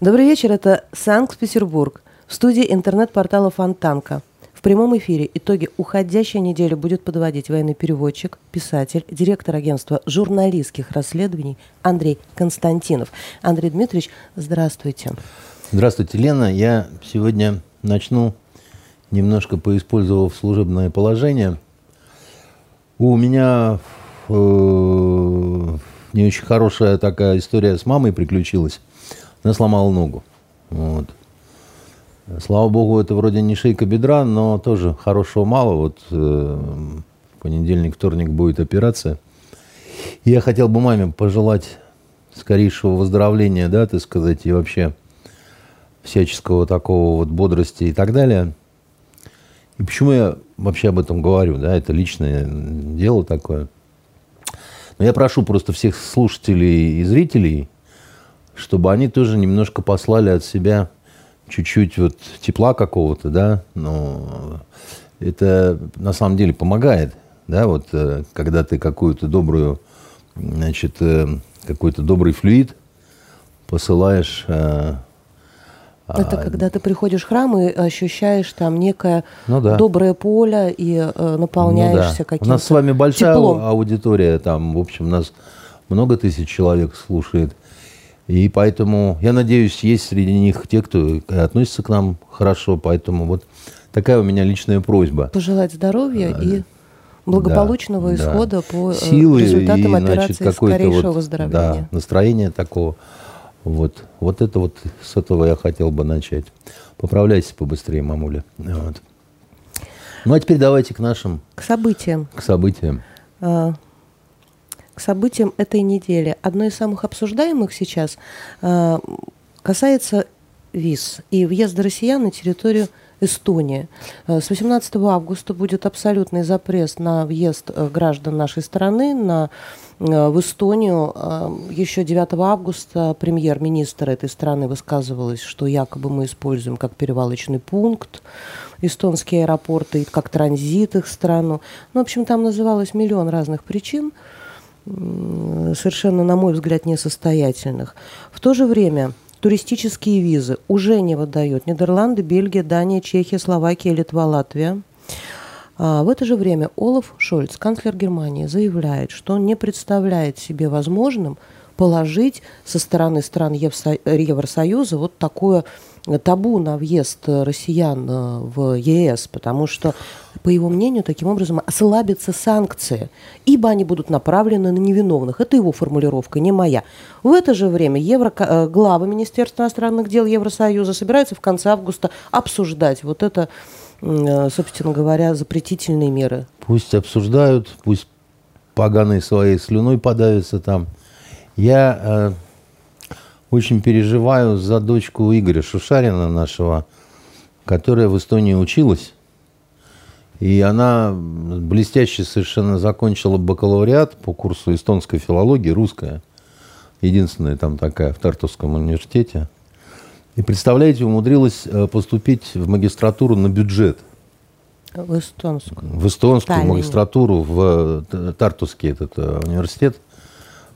Добрый вечер, это Санкт-Петербург. В студии интернет-портала Фонтанка. В прямом эфире итоги уходящей недели будет подводить военный переводчик, писатель, директор агентства журналистских расследований Андрей Константинов. Андрей Дмитриевич, здравствуйте. Здравствуйте, Лена. Я сегодня начну, немножко поиспользовав служебное положение. У меня э, не очень хорошая такая история с мамой приключилась. Она сломала ногу. Вот. Слава богу, это вроде не шейка бедра, но тоже хорошего мало. Вот э, понедельник, вторник будет операция. Я хотел бы маме пожелать скорейшего выздоровления, да, так сказать, и вообще всяческого такого вот бодрости и так далее. И почему я вообще об этом говорю, да, это личное дело такое. Но я прошу просто всех слушателей и зрителей, чтобы они тоже немножко послали от себя чуть-чуть вот тепла какого-то, да, но это на самом деле помогает, да, вот э, когда ты какую-то добрую, значит, э, какой-то добрый флюид посылаешь. Э, это а, когда ты приходишь в храм и ощущаешь там некое ну, да. доброе поле и э, наполняешься ну, да. каким-то У нас с вами большая теплом. аудитория, там, в общем, нас много тысяч человек слушает. И поэтому, я надеюсь, есть среди них те, кто относится к нам хорошо. Поэтому вот такая у меня личная просьба. Пожелать здоровья а, и благополучного да, исхода да. по э, Силы результатам и, операции значит, скорейшего вот, выздоровления. Да, настроение такого. Вот. вот это вот с этого я хотел бы начать. Поправляйся побыстрее, мамуля. Вот. Ну а теперь давайте к нашим... К событиям. К событиям. А, к событиям этой недели. Одно из самых обсуждаемых сейчас э, касается виз и въезда россиян на территорию Эстонии. Э, с 18 августа будет абсолютный запрет на въезд э, граждан нашей страны на, в Эстонию. Еще 9 августа премьер-министр этой страны высказывалась, что якобы мы используем как перевалочный пункт эстонские аэропорты, как транзит их страну. Ну, в общем, там называлось миллион разных причин совершенно, на мой взгляд, несостоятельных. В то же время туристические визы уже не выдают Нидерланды, Бельгия, Дания, Чехия, Словакия, Литва, Латвия. А в это же время Олаф Шольц, канцлер Германии, заявляет, что он не представляет себе возможным положить со стороны стран Евросоюза вот такое табу на въезд россиян э, в ЕС, потому что, по его мнению, таким образом ослабятся санкции, ибо они будут направлены на невиновных. Это его формулировка, не моя. В это же время евро, э, главы Министерства иностранных дел Евросоюза собираются в конце августа обсуждать вот это, э, собственно говоря, запретительные меры. Пусть обсуждают, пусть поганой своей слюной подавятся там. Я очень переживаю за дочку Игоря Шушарина нашего, которая в Эстонии училась. И она блестяще совершенно закончила бакалавриат по курсу эстонской филологии, русская. Единственная там такая в Тартовском университете. И, представляете, умудрилась э, поступить в магистратуру на бюджет. В эстонскую. В эстонскую Таллине. магистратуру в э, Тартусский этот э, университет.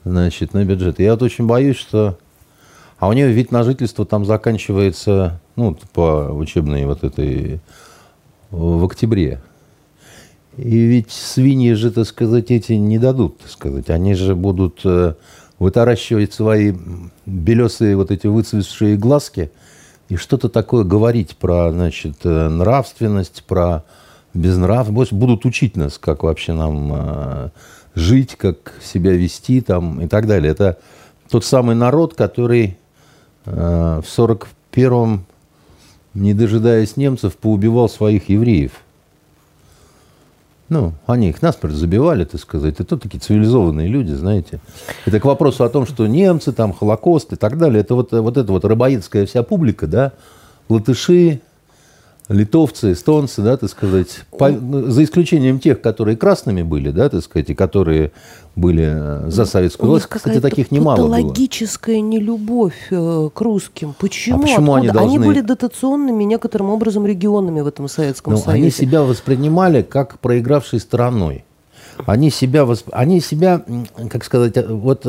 Значит, на бюджет. И я вот очень боюсь, что а у нее вид на жительство там заканчивается, ну, по учебной вот этой, в октябре. И ведь свиньи же, так сказать, эти не дадут, так сказать. Они же будут э, вытаращивать свои белесые вот эти выцветшие глазки и что-то такое говорить про, значит, э, нравственность, про безнравственность. Будут учить нас, как вообще нам э, жить, как себя вести там и так далее. Это тот самый народ, который в 41-м, не дожидаясь немцев, поубивал своих евреев. Ну, они их насмерть забивали, так сказать. Это такие цивилизованные люди, знаете. Это к вопросу о том, что немцы, там, Холокост и так далее. Это вот, вот эта вот рабоидская вся публика, да, латыши, литовцы, эстонцы, да, так сказать, по, ну, за исключением тех, которые красными были, да, так сказать, и которые были э, за советскую власть, кстати, таких немало было. логическая нелюбовь э, к русским. Почему? А почему они должны... Они были дотационными некоторым образом регионами в этом Советском ну, Союзе. Они себя воспринимали как проигравшей стороной. Они себя, восп... они себя, как сказать, вот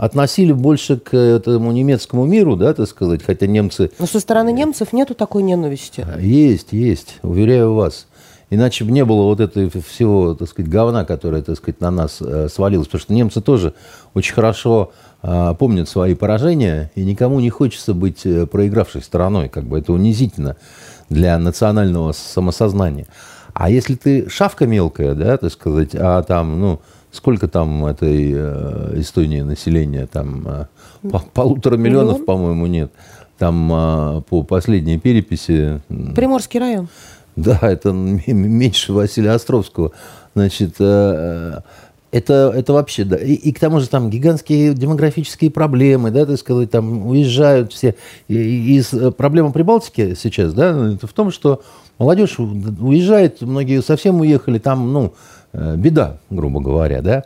относили больше к этому немецкому миру, да, так сказать, хотя немцы... Но со стороны немцев нету такой ненависти. Есть, есть, уверяю вас. Иначе бы не было вот этого всего, так сказать, говна, которое, так сказать, на нас э, свалилось. Потому что немцы тоже очень хорошо э, помнят свои поражения, и никому не хочется быть э, проигравшей стороной. Как бы это унизительно для национального самосознания. А если ты шавка мелкая, да, так сказать, а там, ну, сколько там этой э, Эстонии населения? Там э, по, полутора миллионов, Миллион? по-моему, нет. Там э, по последней переписи... Приморский район. Да, это меньше Василия Островского. Значит, это, это вообще, да. И, и к тому же там гигантские демографические проблемы, да, так сказать, там уезжают все. И, и э, проблема Прибалтики сейчас, да, это в том, что молодежь уезжает, многие совсем уехали, там, ну, беда, грубо говоря, да.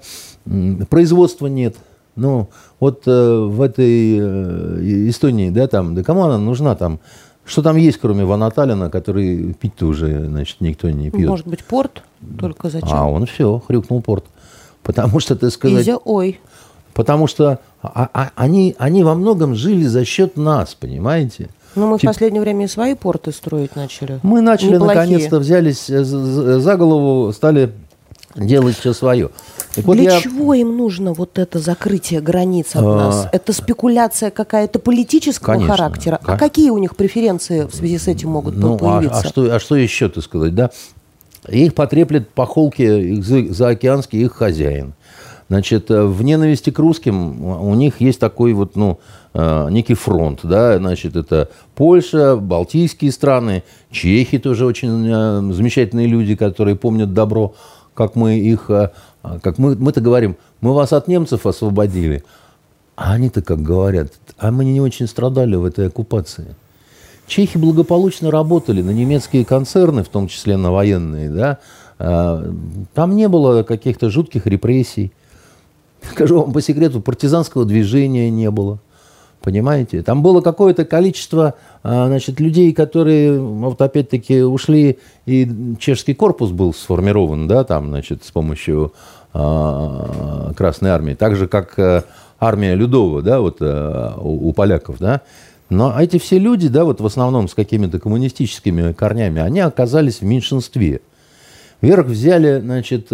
Производства нет. Ну, вот э, в этой э, Эстонии, да, там, да кому она нужна там? Что там есть, кроме Ванаталина, который пить-то уже, значит, никто не пьет? Может быть, порт? Только зачем? А он все, хрюкнул порт. Потому что, ты сказать... Изя, ой. Потому что а, а, они, они во многом жили за счет нас, понимаете? Ну, мы Тип... в последнее время и свои порты строить начали. Мы начали, наконец-то, взялись за голову, стали делать все свое. Так вот Для я... чего им нужно вот это закрытие границ от а... нас? Это спекуляция какая-то политического Конечно. характера? А какие у них преференции в связи с этим могут ну, появиться? А, а, что, а что еще, ты сказать, да? Их потреплет по холке заокеанский их хозяин. Значит, э, в ненависти к русским у них есть такой вот, ну, некий фронт, да, значит, это Польша, Балтийские страны, Чехи тоже очень э, замечательные люди, которые помнят добро как мы их, а, как мы, мы-то говорим, мы вас от немцев освободили, а они-то как говорят, а мы не очень страдали в этой оккупации. Чехи благополучно работали на немецкие концерны, в том числе на военные, да, там не было каких-то жутких репрессий. Скажу вам по секрету, партизанского движения не было. Понимаете? Там было какое-то количество а, значит, людей, которые, вот опять-таки, ушли, и чешский корпус был сформирован, да, там, значит, с помощью а, Красной Армии, так же, как а, армия Людова, да, вот а, у, у поляков, да. Но эти все люди, да, вот в основном с какими-то коммунистическими корнями, они оказались в меньшинстве. Вверх взяли, значит,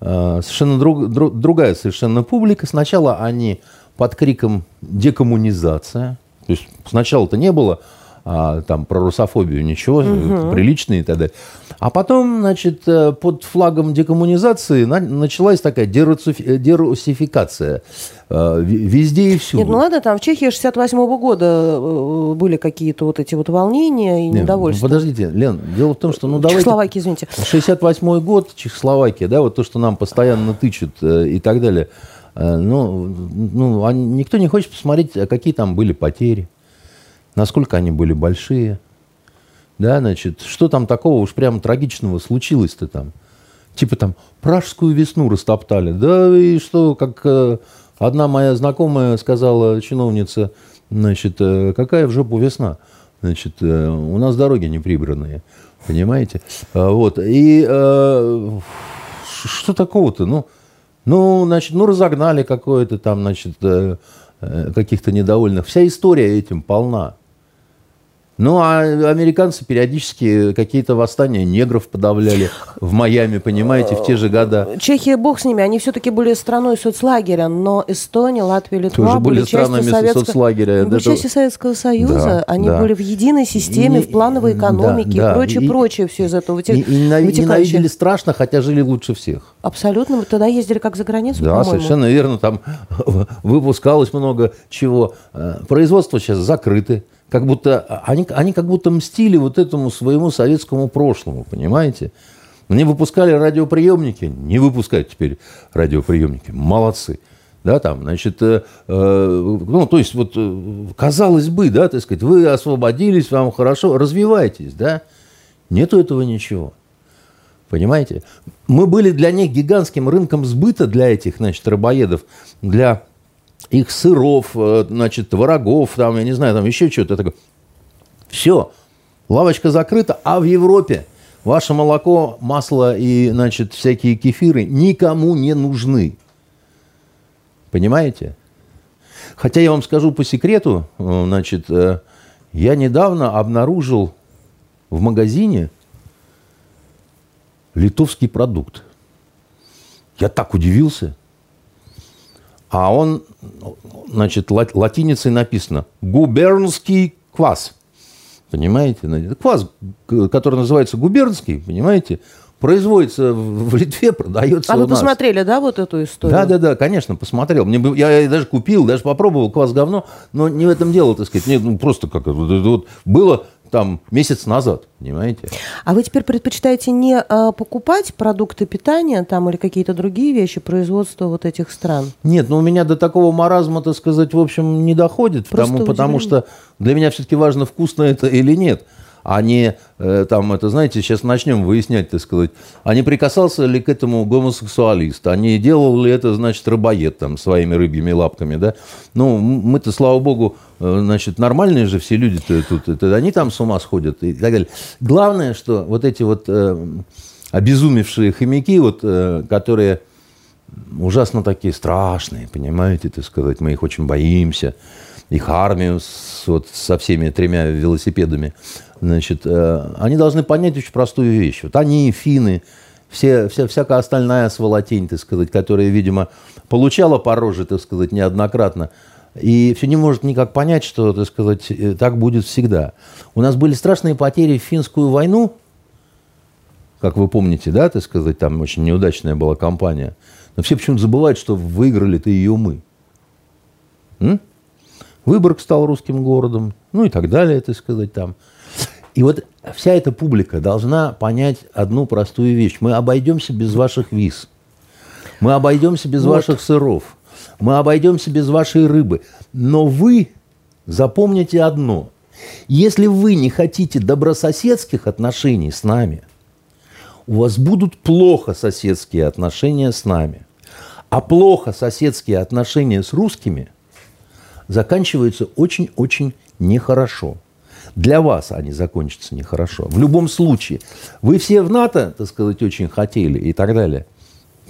совершенно друг, друг, другая совершенно публика. Сначала они под криком «декоммунизация». То есть сначала-то не было а, там про русофобию ничего, угу. приличные и так далее. А потом, значит, э, под флагом декоммунизации началась такая дерусификация э, везде и всюду. Нет, ну ладно, там в Чехии 68 -го года э, были какие-то вот эти вот волнения и Нет, недовольство. Ну, подождите, Лен, дело в том, что, ну давайте... Чехословакия, извините. 68 год, Чехословакия, да, вот то, что нам постоянно тычут и так далее. Ну, ну, а никто не хочет посмотреть, а какие там были потери насколько они были большие. Да, значит, что там такого уж прямо трагичного случилось-то там? Типа там пражскую весну растоптали. Да и что, как э, одна моя знакомая сказала, чиновница, значит, э, какая в жопу весна? Значит, э, у нас дороги не прибранные, понимаете? А, вот, и э, что такого-то? Ну, ну, значит, ну разогнали какое-то там, значит, э, каких-то недовольных. Вся история этим полна. Ну, а американцы периодически какие-то восстания негров подавляли в Майами, понимаете, в те же года. Чехия, бог с ними, они все-таки были страной соцлагеря, но Эстония, Латвия, Литва Тоже были, были странами Советского... соцлагеря. Были частью Советского Союза, да, они да. были в единой системе, и, в плановой экономике да, да. и прочее, и, прочее, все из этого. И, и ненавидели страшно, хотя жили лучше всех. Абсолютно. Мы тогда ездили как за границу, Да, совершенно верно. Там выпускалось много чего. Э, производства сейчас закрыты как будто, они, они как будто мстили вот этому своему советскому прошлому, понимаете? Они выпускали радиоприемники, не выпускают теперь радиоприемники. Молодцы. Да, там, значит, э, э, ну, то есть, вот, э, казалось бы, да, так сказать, вы освободились, вам хорошо, развивайтесь, да. Нету этого ничего. Понимаете? Мы были для них гигантским рынком сбыта для этих, значит, рыбоедов, для их сыров, э, значит, творогов, там, я не знаю, там еще что-то такое. Все, лавочка закрыта, а в Европе ваше молоко, масло и, значит, всякие кефиры никому не нужны. Понимаете? Хотя я вам скажу по секрету, э, значит, э, я недавно обнаружил в магазине литовский продукт. Я так удивился. А он, значит, латиницей написано «губернский квас». Понимаете? Квас, который называется губернский, понимаете, производится в Литве, продается А вы посмотрели, да, вот эту историю? Да, да, да, конечно, посмотрел. Мне, я, я даже купил, даже попробовал квас говно, но не в этом дело, так сказать. Нет, ну, просто как это вот, было там месяц назад, понимаете? А вы теперь предпочитаете не а, покупать продукты питания там или какие-то другие вещи производства вот этих стран? Нет, ну у меня до такого маразма, так сказать, в общем, не доходит, потому, потому что для меня все-таки важно, вкусно это или нет а там, это, знаете, сейчас начнем выяснять, так сказать, а не прикасался ли к этому гомосексуалист, а не делал ли это, значит, рыбоед там своими рыбьими лапками, да? Ну, мы-то, слава богу, э, значит, нормальные же все люди-то тут, это, они там с ума сходят и так далее. Главное, что вот эти вот э, обезумевшие хомяки, вот, э, которые ужасно такие страшные, понимаете, так сказать, мы их очень боимся, их армию с, вот, со всеми тремя велосипедами, значит, э, они должны понять очень простую вещь. Вот они, финны, все, вся, всякая остальная сволотень, так сказать, которая, видимо, получала по роже, так сказать, неоднократно, и все не может никак понять, что, так сказать, э, так будет всегда. У нас были страшные потери в финскую войну, как вы помните, да, так сказать, там очень неудачная была кампания. Но все почему-то забывают, что выиграли-то ее мы. М? Выборг стал русским городом, ну и так далее, так сказать, там. И вот вся эта публика должна понять одну простую вещь. Мы обойдемся без ваших виз. Мы обойдемся без вот. ваших сыров. Мы обойдемся без вашей рыбы. Но вы запомните одно. Если вы не хотите добрососедских отношений с нами, у вас будут плохо соседские отношения с нами. А плохо соседские отношения с русскими – заканчиваются очень-очень нехорошо. Для вас они закончатся нехорошо. В любом случае. Вы все в НАТО, так сказать, очень хотели и так далее.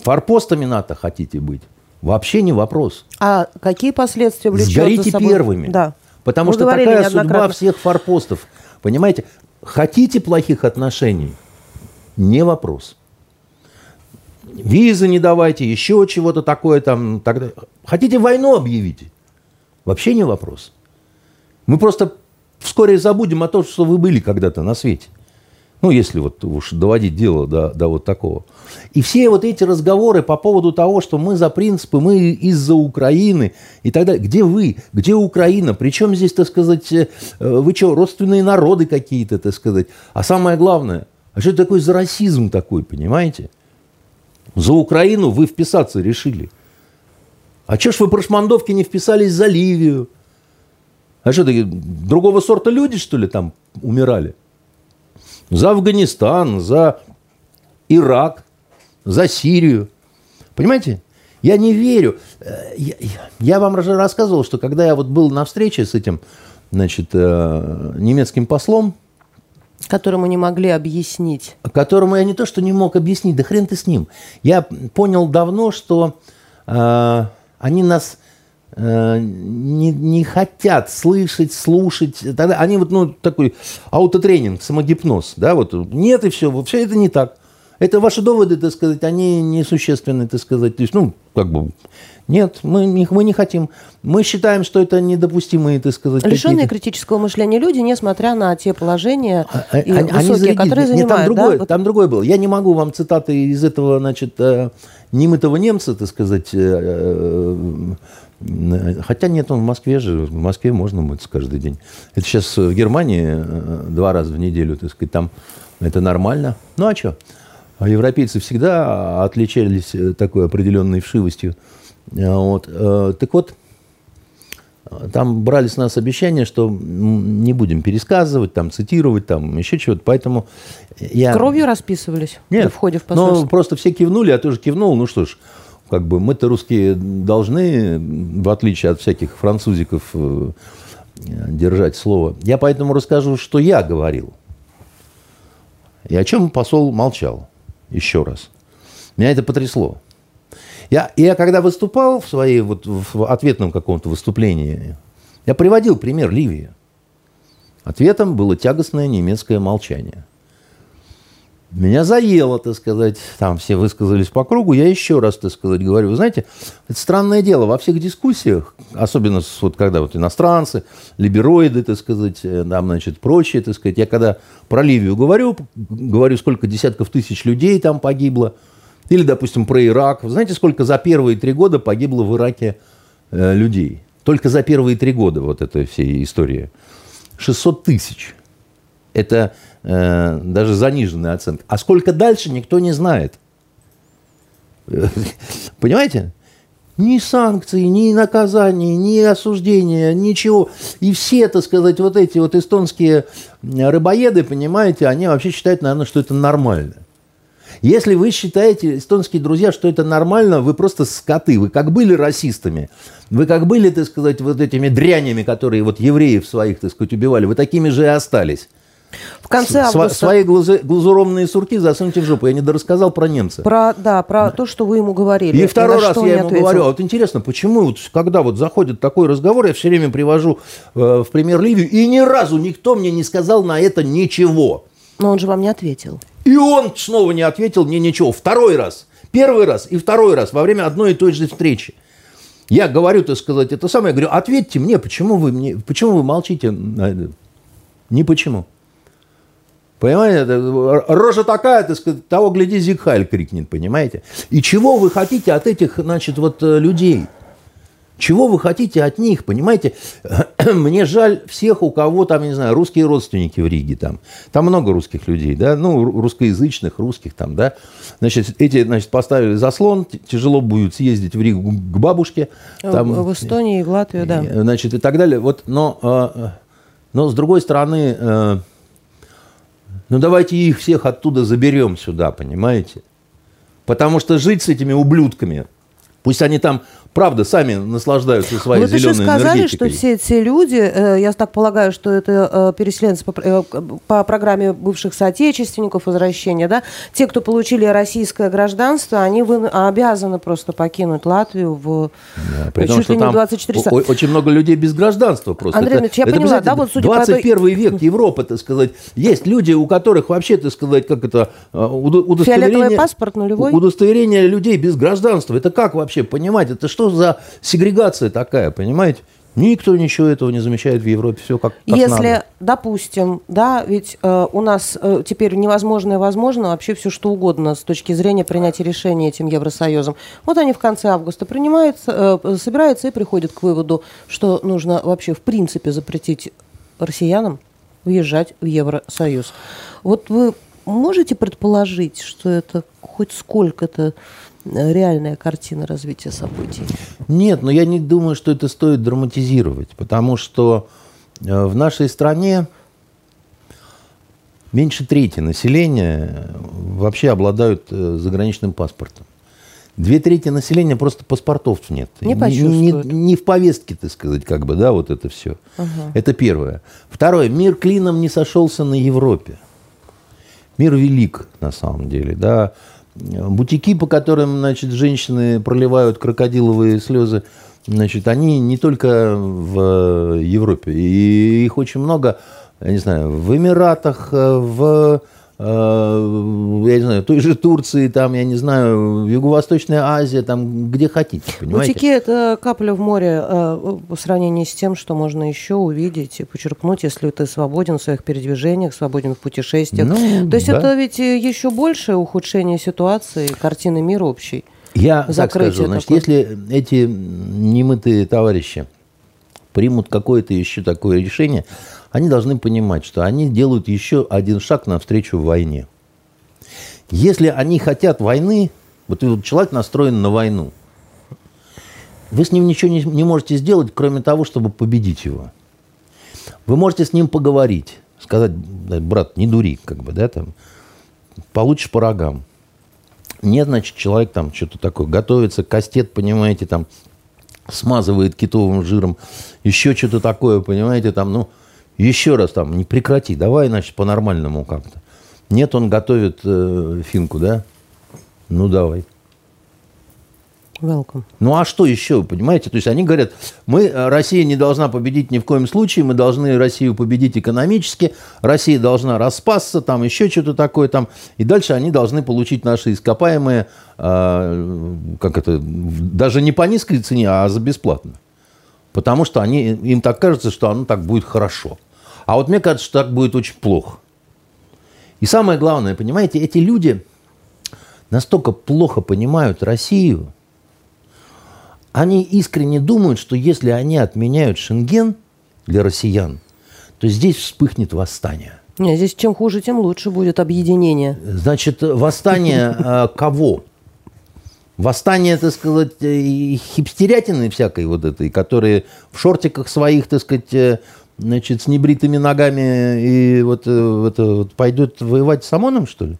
Форпостами НАТО хотите быть? Вообще не вопрос. А какие последствия влечет Сгорите за собой? первыми. Да. Потому Мы что такая судьба всех форпостов. Понимаете? Хотите плохих отношений? Не вопрос. Визы не давайте, еще чего-то такое там. Тогда... Хотите войну объявить? Вообще не вопрос. Мы просто вскоре забудем о том, что вы были когда-то на свете. Ну, если вот уж доводить дело до, до вот такого. И все вот эти разговоры по поводу того, что мы за принципы, мы из-за Украины и так далее. Где вы? Где Украина? Причем здесь, так сказать, э, вы что, родственные народы какие-то, так сказать? А самое главное, а что это такое за расизм такой, понимаете? За Украину вы вписаться решили – а что ж вы про шмандовки не вписались за Ливию? А что, такие, другого сорта люди, что ли, там умирали? За Афганистан, за Ирак, за Сирию. Понимаете? Я не верю. Э, я, я вам уже рассказывал, что когда я вот был на встрече с этим, значит, э, немецким послом, Которому не могли объяснить. Которому я не то, что не мог объяснить, да хрен ты с ним. Я понял давно, что э, они нас не, не хотят слышать, слушать. Тогда они вот, ну, такой аутотренинг, самогипноз, да, вот нет и все, все это не так. Это ваши доводы, так сказать, они несущественны, так сказать. То есть, ну, как бы, нет, мы не, мы не хотим. Мы считаем, что это недопустимые, так сказать, Лишенные критического мышления люди, несмотря на те положения а, а и они, высокие, они которые занимают. Нет, там, другое, да? там другое было. Я не могу вам цитаты из этого, значит, э, немытого немца, так сказать, э, э, хотя нет, он в Москве же, в Москве можно мыться каждый день. Это сейчас в Германии э, два раза в неделю, так сказать, там это нормально. Ну а что? А европейцы всегда отличались такой определенной вшивостью. Вот. Так вот, там брали с нас обещание, что не будем пересказывать, там, цитировать, там, еще чего-то. Поэтому я... Кровью расписывались Нет, в ходе в посольство? Ну, просто все кивнули, я тоже кивнул. Ну что ж, как бы мы-то русские должны, в отличие от всяких французиков, э, держать слово. Я поэтому расскажу, что я говорил. И о чем посол молчал. Еще раз. Меня это потрясло. Я, я когда выступал в своей вот в ответном каком-то выступлении, я приводил пример Ливии. Ответом было тягостное немецкое молчание. Меня заело, так сказать, там все высказались по кругу. Я еще раз, так сказать, говорю, вы знаете, это странное дело. Во всех дискуссиях, особенно вот когда вот иностранцы, либероиды, так сказать, э, там, значит, прочие, так сказать, я когда про Ливию говорю, говорю, сколько десятков тысяч людей там погибло, или, допустим, про Ирак. Вы знаете, сколько за первые три года погибло в Ираке э, людей? Только за первые три года вот этой всей истории. 600 тысяч. Это э, даже заниженная оценка. А сколько дальше, никто не знает. Понимаете? Ни санкций, ни наказаний, ни осуждения, ничего. И все, так сказать, вот эти вот эстонские рыбоеды, понимаете, они вообще считают, наверное, что это нормально. Если вы считаете, эстонские друзья, что это нормально, вы просто скоты. Вы как были расистами, вы как были, так сказать, вот этими дрянями, которые вот евреев своих, так сказать, убивали, вы такими же и остались. В конце августа... Свои глазу, глазуромные сурки засуньте в жопу. Я не дорассказал про немца. Про, да, про да. то, что вы ему говорили. И второй раз я ему ответил. говорю, а вот интересно, почему, вот, когда вот заходит такой разговор, я все время привожу э, в пример Ливию, и ни разу никто мне не сказал на это ничего. Но он же вам не ответил. И он снова не ответил мне ничего. Второй раз. Первый раз и второй раз во время одной и той же встречи. Я говорю, так сказать, это самое, я говорю, ответьте мне, почему вы, мне, почему вы молчите? Не почему. Понимаете, рожа такая, так сказать, того гляди, Зигхайль крикнет, понимаете? И чего вы хотите от этих, значит, вот э, людей? Чего вы хотите от них, понимаете? Мне жаль всех, у кого там, не знаю, русские родственники в Риге там. Там много русских людей, да, ну, русскоязычных, русских там, да. Значит, эти, значит, поставили заслон, тяжело будет съездить в Ригу к бабушке. Там, в Эстонии, в Латвию, да. Значит, и так далее. Вот, но, э, но с другой стороны, э, ну давайте их всех оттуда заберем сюда, понимаете? Потому что жить с этими ублюдками, пусть они там правда, сами наслаждаются своей вот зеленой еще сказали, энергетикой. что все эти люди, э, я так полагаю, что это э, переселенцы по, э, по программе бывших соотечественников возвращения, да, те, кто получили российское гражданство, они вы, обязаны просто покинуть Латвию в да, при чуть том, что ли не 24 часа. Очень много людей без гражданства просто. Андрей Ильич, я это, поняла, да, вот судя 21 по... век, Европа, так сказать, есть люди, у которых вообще, так сказать, как это, удостоверение... Фиолетовый паспорт нулевой? Удостоверение людей без гражданства. Это как вообще понимать? Это что что за сегрегация такая, понимаете? Никто ничего этого не замечает в Европе, все как, как Если, надо. допустим, да, ведь э, у нас э, теперь невозможно и возможно вообще все что угодно с точки зрения принятия решения этим Евросоюзом. Вот они в конце августа принимаются, э, собираются и приходят к выводу, что нужно вообще в принципе запретить россиянам въезжать в Евросоюз. Вот вы можете предположить, что это хоть сколько-то реальная картина развития событий? Нет, но я не думаю, что это стоит драматизировать, потому что э, в нашей стране меньше трети населения вообще обладают э, заграничным паспортом. Две трети населения просто паспортов нет. Не не, не, не в повестке, так сказать, как бы, да, вот это все. Угу. Это первое. Второе. Мир клином не сошелся на Европе. Мир велик, на самом деле, да. Бутики, по которым, значит, женщины проливают крокодиловые слезы, значит, они не только в Европе, и их очень много, я не знаю, в Эмиратах, в Э, я не знаю, той же Турции, там, я не знаю, Юго-Восточная Азия, там, где хотите, понимаете? Бутики – это капля в море э, по сравнению с тем, что можно еще увидеть и почерпнуть, если ты свободен в своих передвижениях, свободен в путешествиях. Ну, То есть да. это ведь еще большее ухудшение ситуации, картины мира общей. Я так скажу, значит, такой... если эти немытые товарищи примут какое-то еще такое решение, они должны понимать, что они делают еще один шаг навстречу войне. Если они хотят войны, вот человек настроен на войну, вы с ним ничего не, можете сделать, кроме того, чтобы победить его. Вы можете с ним поговорить, сказать, брат, не дури, как бы, да, там, получишь по рогам. Нет, значит, человек там что-то такое, готовится, кастет, понимаете, там, смазывает китовым жиром, еще что-то такое, понимаете, там, ну, еще раз там, не прекрати, давай, значит, по-нормальному как-то. Нет, он готовит э, финку, да? Ну, давай. Welcome. Ну а что еще, понимаете? То есть они говорят, мы, э, Россия не должна победить ни в коем случае, мы должны Россию победить экономически, Россия должна распасться, там еще что-то такое там, и дальше они должны получить наши ископаемые, э, как это, даже не по низкой цене, а за бесплатно. Потому что они, им так кажется, что оно так будет хорошо. А вот мне кажется, что так будет очень плохо. И самое главное, понимаете, эти люди настолько плохо понимают Россию, они искренне думают, что если они отменяют Шенген для россиян, то здесь вспыхнет восстание. Нет, здесь чем хуже, тем лучше будет объединение. Значит, восстание э, кого? Восстание, так сказать, хипстерятины всякой вот этой, которые в шортиках своих, так сказать, э, значит, с небритыми ногами и вот, это, вот пойдет воевать с ОМОНом, что ли?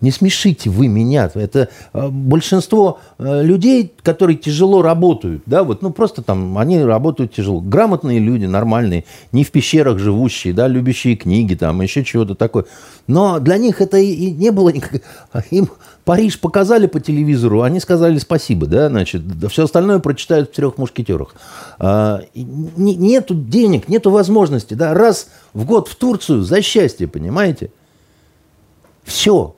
Не смешите вы меня. Это э, большинство э, людей, которые тяжело работают, да, вот, ну просто там они работают тяжело. Грамотные люди, нормальные, не в пещерах живущие, да, любящие книги, там, еще чего-то такое. Но для них это и не было никак... Им Париж показали по телевизору, они сказали спасибо, да, значит, все остальное прочитают в «Трех мушкетерах». А, нету денег, нету возможности, да, раз в год в Турцию за счастье, понимаете? Все.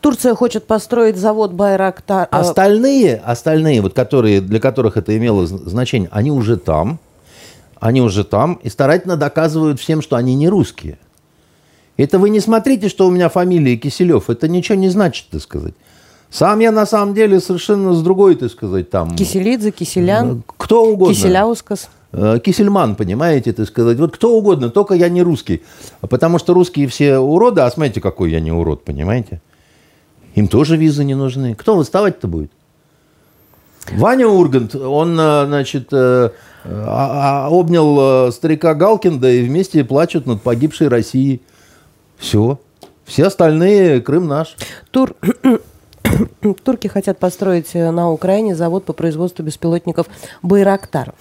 Турция хочет построить завод Байрактар. Э, остальные, остальные, вот которые, для которых это имело значение, они уже там, они уже там и старательно доказывают всем, что они не русские. Это вы не смотрите, что у меня фамилия Киселев. Это ничего не значит, так сказать. Сам я на самом деле совершенно с другой, так сказать, там... Киселидзе, Киселян. Кто угодно. Киселяускас. Э, Кисельман, понимаете, так сказать. Вот кто угодно, только я не русский. Потому что русские все уроды, а смотрите, какой я не урод, понимаете? Им тоже визы не нужны. Кто выставать-то будет? Ваня Ургант, он, э, значит, э, а, а, обнял старика Галкинда и вместе плачут над погибшей Россией. Все. Все остальные Крым наш. Тур Турки хотят построить э, на Украине завод по производству беспилотников «Байрактар».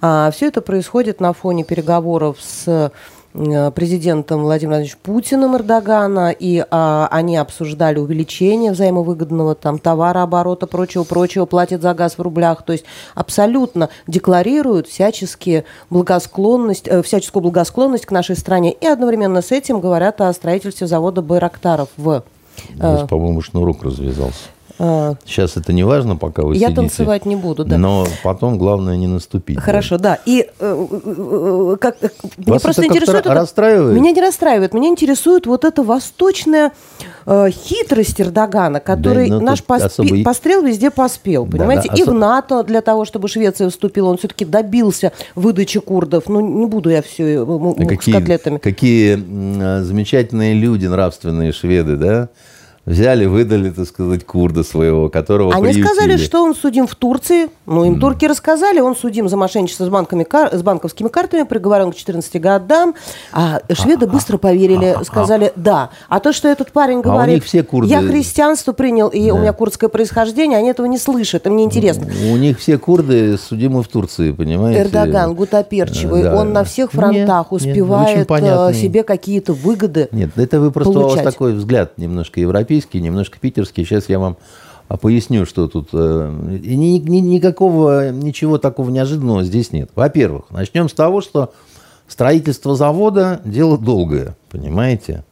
А, все это происходит на фоне переговоров с э, президентом Владимиром Владимировичем Путиным Эрдогана, и а, они обсуждали увеличение взаимовыгодного там товарооборота, прочего-прочего, платят за газ в рублях, то есть абсолютно декларируют всяческие благосклонность, э, всяческую благосклонность к нашей стране, и одновременно с этим говорят о строительстве завода Байрактаров в а. по-моему, шнурок развязался. А. Сейчас это не важно, пока вы Я сидите. танцевать не буду, да. Но потом главное не наступить. Хорошо, да. да. И э, э, как, Вас меня просто это интересует... Это, расстраивает? Меня не расстраивает. Меня интересует вот эта восточная э, хитрость Эрдогана, который да, ну, наш поспе... особо... пострел везде поспел, понимаете? Да, да, И особ... в НАТО для того, чтобы Швеция вступила, он все-таки добился выдачи курдов. Ну, не буду я все э, а какие, с котлетами. Какие замечательные люди, нравственные шведы, да? Взяли, выдали, так сказать, курда своего, которого Они приютили. сказали, что он судим в Турции. Ну, им mm. турки рассказали, он судим за мошенничество с, банками, с банковскими картами, приговорен к 14 годам. А шведы а, быстро поверили, а, сказали а, да. А то, что этот парень говорит, а у них все курды... я христианство принял, и да. у меня курдское происхождение, они этого не слышат, им не интересно. У них все курды судимы в Турции, понимаете? Эрдоган, гутоперчивый, да. он на всех фронтах нет, успевает нет, э, себе какие-то выгоды Нет, это вы просто получать. у вас такой взгляд немножко европейский европейский, немножко питерский. Сейчас я вам а, поясню, что тут э, ни, ни, никакого, ничего такого неожиданного здесь нет. Во-первых, начнем с того, что строительство завода – дело долгое, понимаете?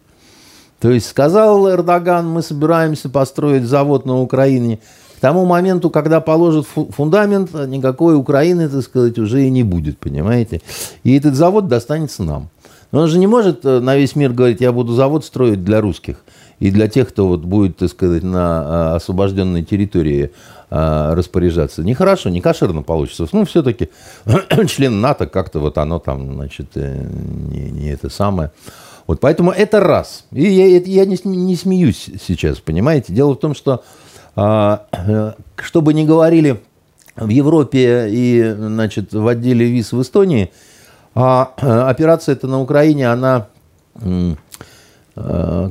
То есть сказал Эрдоган, мы собираемся построить завод на Украине. К тому моменту, когда положат фундамент, никакой Украины, так сказать, уже и не будет, понимаете? И этот завод достанется нам. Но он же не может э, на весь мир говорить, я буду завод строить для русских и для тех, кто вот будет, так сказать, на а, освобожденной территории а, распоряжаться. Нехорошо, не кошерно получится. Ну, все-таки член НАТО как-то вот оно там, значит, э, не, не это самое. Вот поэтому это раз. И я, я не, не смеюсь сейчас, понимаете. Дело в том, что а, э, что бы ни говорили в Европе и, значит, в отделе ВИЗ в Эстонии, а операция эта на Украине, она Э,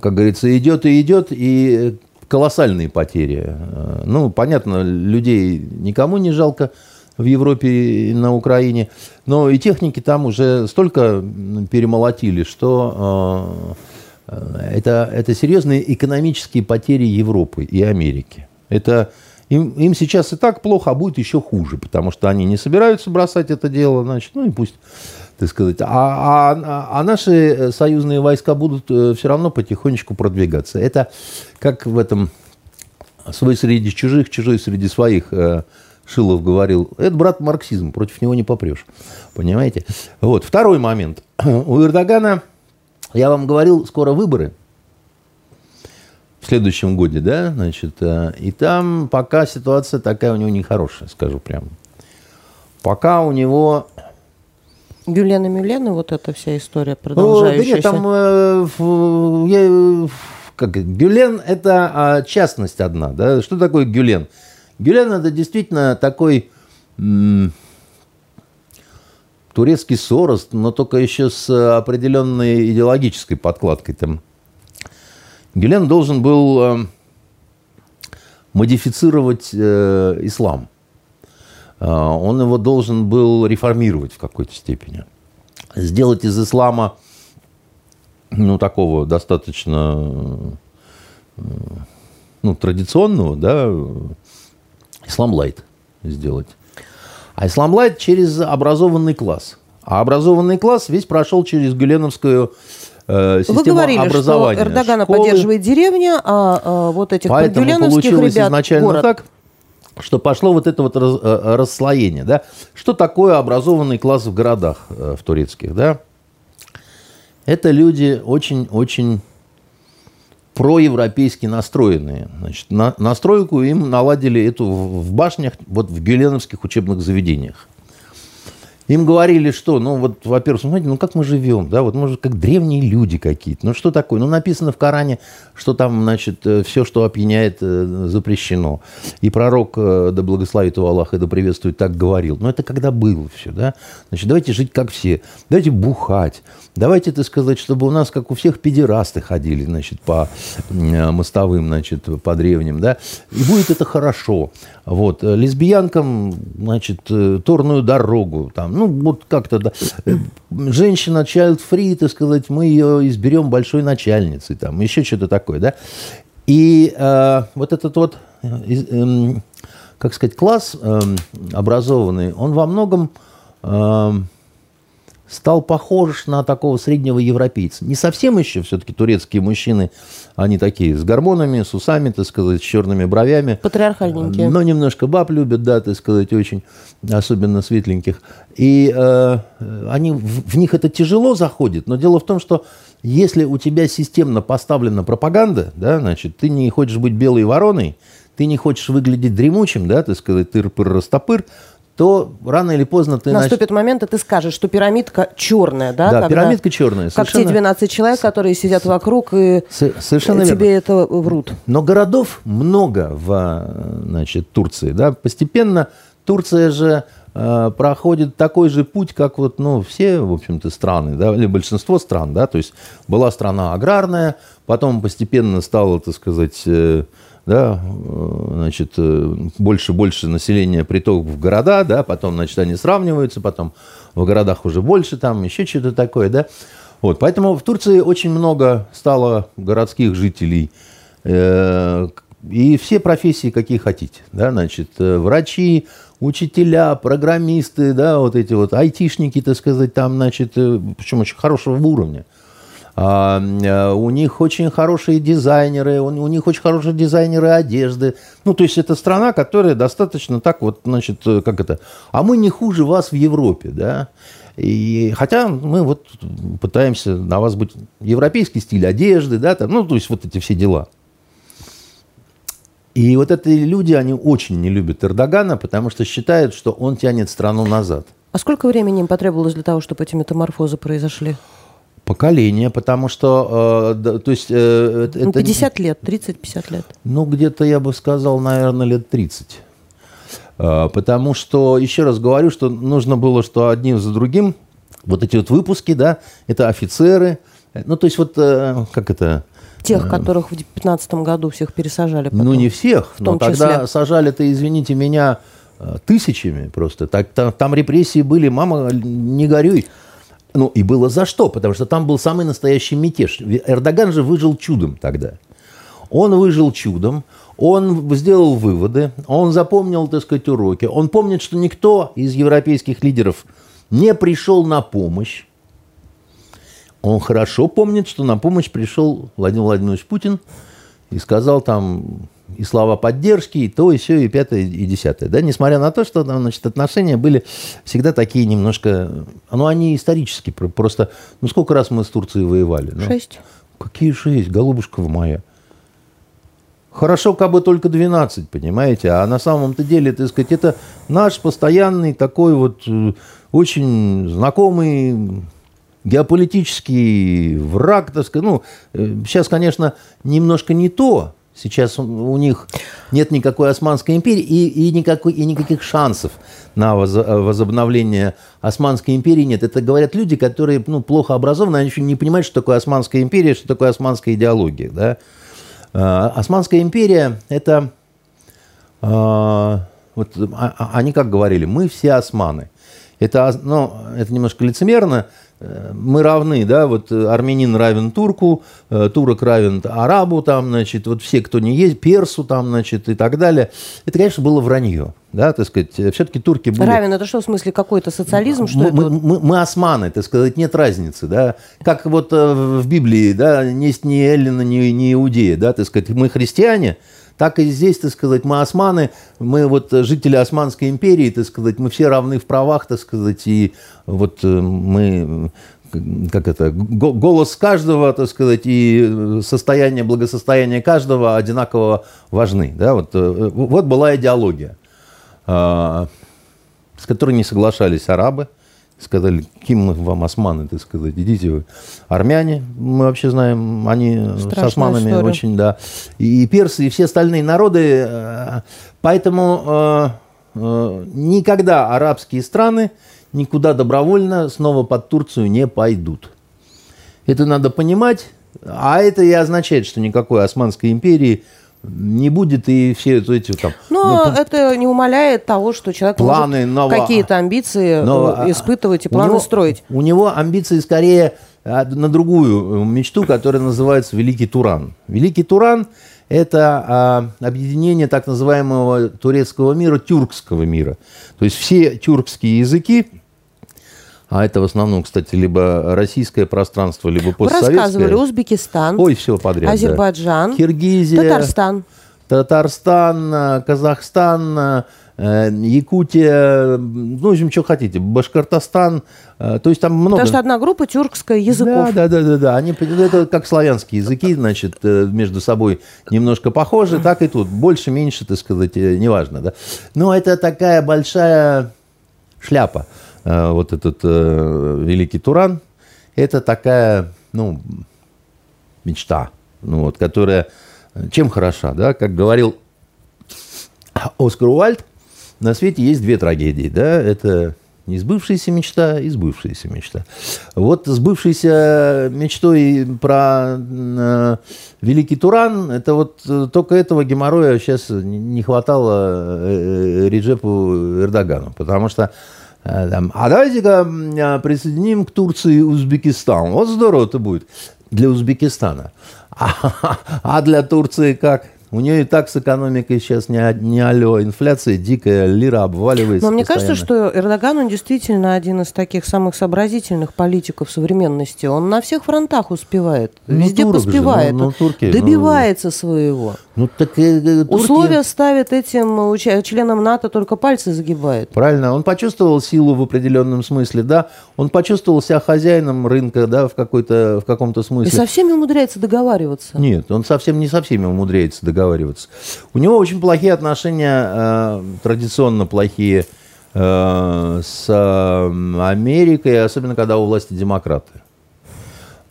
как говорится, идет и идет, и колоссальные потери. Э, ну, понятно, людей никому не жалко в Европе и на Украине, но и техники там уже столько перемолотили, что э, это, это серьезные экономические потери Европы и Америки. Это Им, им сейчас и так плохо, а будет еще хуже, потому что они не собираются бросать это дело, значит, ну и пусть, так сказать. А, а, а наши союзные войска будут э, все равно потихонечку продвигаться. Это как в этом «Свой среди чужих, чужой среди своих» э, Шилов говорил, это, брат, марксизм, против него не попрешь. Понимаете? Вот. Второй момент. У Эрдогана, я вам говорил, скоро выборы в следующем годе, да, значит, э, и там пока ситуация такая у него нехорошая, скажу прямо. Пока у него... Гюлен и Мюлен, вот эта вся история продолжающаяся. О, да нет, там, э, я, как, Гюлен – это а, частность одна, да, что такое Гюлен? Гюлен – это действительно такой м- турецкий Сорос, но только еще с определенной идеологической подкладкой там. Гюлен должен был э, модифицировать э, ислам. Э, он его должен был реформировать в какой-то степени. Сделать из ислама, ну, такого достаточно э, ну, традиционного, да, ислам лайт сделать. А ислам лайт через образованный класс. А образованный класс весь прошел через Гюленовскую э, систему Вы говорили, образования. что Эрдогана Школы. поддерживает деревня, а, а вот этих Поэтому подгюленовских получилось ребят изначально город. так, что пошло вот это вот раз- э, расслоение. Да? Что такое образованный класс в городах э, в турецких? Да? Это люди очень-очень проевропейски настроенные. Значит, на- настройку им наладили эту в в башнях, вот в гюленовских учебных заведениях. Им говорили, что, ну вот, во-первых, смотрите, ну как мы живем, да, вот мы же как древние люди какие-то. Ну что такое? Ну написано в Коране, что там, значит, все, что опьяняет, э, запрещено. И пророк, э, да благословит его Аллах и да приветствует, так говорил. Но это когда было все, да? Значит, давайте жить как все, давайте бухать, давайте, так сказать, чтобы у нас, как у всех, педерасты ходили, значит, по э, мостовым, значит, по древним, да, и будет это хорошо. Вот. Э, Лесбиянкам, значит, э, торную дорогу, там, ну, вот как-то, да. Э, Женщина child-free, так сказать, мы ее изберем большой начальницей, там, еще что-то такое, да. И э, вот этот вот, э, эм, как сказать, класс эм, образованный, он во многом эм, стал похож на такого среднего европейца. Не совсем еще, все-таки турецкие мужчины, они такие с гормонами, с усами, так сказать, с черными бровями. Патриархальненькие. Но немножко баб любят, да, так сказать, очень, особенно светленьких. И э, они, в, в них это тяжело заходит, но дело в том, что если у тебя системно поставлена пропаганда, да, значит, ты не хочешь быть белой вороной, ты не хочешь выглядеть дремучим, да, так сказать, тыр-пыр-растопыр, то рано или поздно ты нач- Наступит момент, и ты скажешь, что пирамидка черная, да? Да, когда- пирамидка черная. Как те совершенно- 12 человек, которые сидят вокруг и С- совершенно тебе верно. это врут. Но городов много в э, значит, Турции. Да? Постепенно Турция же э, проходит такой же путь, как вот, ну, все, в общем-то, страны, да, или большинство стран. Да? То есть была страна аграрная, потом постепенно стало, так сказать, э, да, э, значит, э, больше-больше населения приток в города, да, потом, значит, они сравниваются, потом в городах уже больше, там еще что-то такое, да. Вот, поэтому в Турции очень много стало городских жителей, Э, и все профессии, какие хотите. Да, значит, э, врачи, учителя, программисты, да, вот эти вот айтишники, так сказать, там, значит, э, причем очень хорошего уровня. А, э, у них очень хорошие дизайнеры, у, них очень хорошие дизайнеры одежды. Ну, то есть это страна, которая достаточно так вот, значит, э, как это, а мы не хуже вас в Европе, да. И, хотя мы вот пытаемся на вас быть европейский стиль одежды, да, там, ну, то есть вот эти все дела. И вот эти люди, они очень не любят Эрдогана, потому что считают, что он тянет страну назад. А сколько времени им потребовалось для того, чтобы эти метаморфозы произошли? Поколение, потому что, э, да, то есть... э, Ну, это- 50 лет, 30-50 лет. Ну, где-то, я бы сказал, наверное, лет 30. Э, Потому что, еще раз говорю, что нужно было, что одним за другим, вот эти вот выпуски, да, это офицеры, э, ну, то есть вот, э, как это, Тех, которых в 2015 году всех пересажали. Потом. ну, не всех, но том тогда числе. сажали-то, извините меня, тысячами просто. Так, та- там, репрессии были, мама, не горюй. Ну, и было за что, потому что там был самый настоящий мятеж. Эрдоган же выжил чудом тогда. Он выжил чудом, он сделал выводы, он запомнил, так сказать, уроки. Он помнит, что никто из европейских лидеров не пришел на помощь. Он хорошо помнит, что на помощь пришел Владимир Владимирович Путин и сказал там и слова поддержки, и то, и все, и пятое, и десятое. Да? Несмотря на то, что значит, отношения были всегда такие немножко... Ну, они исторически. Просто... Ну, сколько раз мы с Турцией воевали? Ну, шесть. Какие шесть? Голубушка в моя. Хорошо, как бы только 12, понимаете? А на самом-то деле, так сказать, это наш постоянный такой вот э, очень знакомый геополитический враг, так сказать. Ну, сейчас, э, конечно, немножко не то. Сейчас у них нет никакой Османской империи и, и, никакой, и никаких шансов на возобновление Османской империи нет. Это говорят люди, которые ну, плохо образованы, они еще не понимают, что такое Османская империя, что такое османская идеология. Да? А, Османская империя – это… А, вот, а, они как говорили, мы все османы. Это, ну, это немножко лицемерно, мы равны, да, вот армянин равен турку, э, турок равен арабу, там, значит, вот все, кто не есть, персу, там, значит, и так далее. Это, конечно, было вранье, да, так сказать, все-таки турки были... Равен, это что, в смысле, какой-то социализм, что мы, это? Мы, мы, мы османы, так сказать, нет разницы, да, как вот э, в Библии, да, есть ни Эллина, ни, ни Иудея, да, так сказать, мы христиане, так и здесь, так сказать, мы османы, мы вот жители Османской империи, так сказать, мы все равны в правах, так сказать, и вот э, мы как это, голос каждого, так сказать, и состояние, благосостояние каждого одинаково важны. Да? Вот, э, вот была идеология, а, с которой не соглашались арабы, сказали, мы вам османы, так сказать, идите вы. Армяне, мы вообще знаем, они Страшная с османами история. очень, да. И персы, и все остальные народы. Э, поэтому э, э, никогда арабские страны никуда добровольно снова под Турцию не пойдут. Это надо понимать. А это и означает, что никакой Османской империи не будет и все эти там... Но ну, это не умаляет того, что человек планы может какие-то амбиции но... Э, испытывать и планы него, строить. У него амбиции скорее а, на другую мечту, которая называется Великий Туран. Великий Туран – это а, объединение так называемого турецкого мира, тюркского мира. То есть все тюркские языки а это в основном, кстати, либо российское пространство, либо постсоветское. Вы рассказывали Узбекистан. Ой, все подряд. Азербайджан. Да. Киргизия. Татарстан. Татарстан, Казахстан, э, Якутия, ну, в общем, что хотите, Башкортостан, э, то есть там много... Потому что одна группа тюркская языков. Да, да, да, да, да. Они, это как славянские языки, значит, э, между собой немножко похожи, так и тут, больше, меньше, так сказать, неважно, да. Но это такая большая шляпа. Э, вот этот э, великий Туран, это такая, ну, мечта, ну, вот, которая чем хороша, да, как говорил Оскар Уальд, на свете есть две трагедии, да, это не сбывшаяся мечта и сбывшаяся мечта. Вот сбывшейся мечтой про э, Великий Туран, это вот э, только этого геморроя сейчас не хватало Реджепу Эрдогану, потому что Э, а давайте-ка э, присоединим к Турции Узбекистан. Вот здорово это будет для Узбекистана. А, а для Турции как? У нее и так с экономикой сейчас не, не алло, инфляция дикая, лира обваливается. Но мне постоянно. кажется, что Эрдоган, он действительно один из таких самых сообразительных политиков современности. Он на всех фронтах успевает, ну, везде поспевает, же, ну, ну, турки, ну. добивается ну, своего. Ну, так, э, э, турки... Условия ставит этим членам НАТО, только пальцы загибает. Правильно, он почувствовал силу в определенном смысле, да, он почувствовал себя хозяином рынка, да, в, какой-то, в каком-то смысле. И со всеми умудряется договариваться. Нет, он совсем не со всеми умудряется договариваться договариваться. У него очень плохие отношения, э, традиционно плохие э, с Америкой, особенно когда у власти демократы.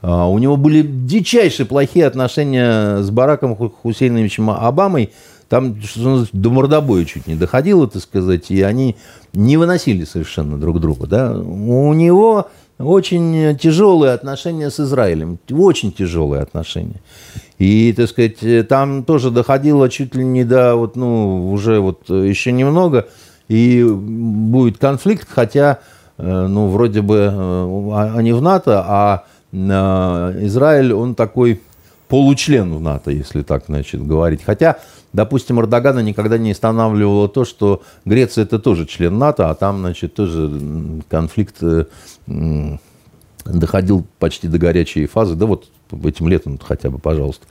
Э, у него были дичайшие плохие отношения с Бараком Хусейновичем Обамой. Там что до мордобоя чуть не доходило, так сказать, и они не выносили совершенно друг друга. Да? У него очень тяжелые отношения с Израилем, очень тяжелые отношения. И, так сказать, там тоже доходило чуть ли не до, вот, ну, уже вот еще немного, и будет конфликт, хотя, э, ну, вроде бы э, они в НАТО, а э, Израиль, он такой получлен в НАТО, если так, значит, говорить. Хотя, допустим, Эрдогана никогда не останавливало то, что Греция это тоже член НАТО, а там, значит, тоже конфликт э, доходил почти до горячей фазы, да вот этим летом хотя бы, пожалуйста.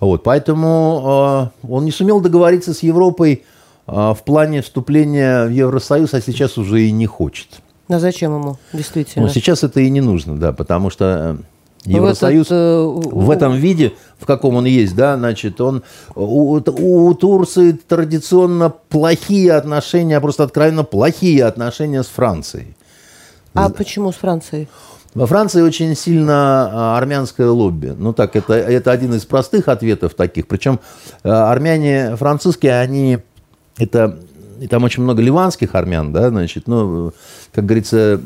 Вот, поэтому э, он не сумел договориться с Европой э, в плане вступления в Евросоюз, а сейчас уже и не хочет. А зачем ему, действительно? Ну, сейчас это и не нужно, да, потому что Евросоюз в, этот, э, в этом виде, в каком он есть, да, значит, он у, у Турции традиционно плохие отношения, просто откровенно плохие отношения с Францией. А почему с Францией? Во Франции очень сильно а, армянское лобби. Ну так, это, это один из простых ответов таких. Причем а, армяне французские, они это и там очень много ливанских армян, да, значит, ну, как говорится,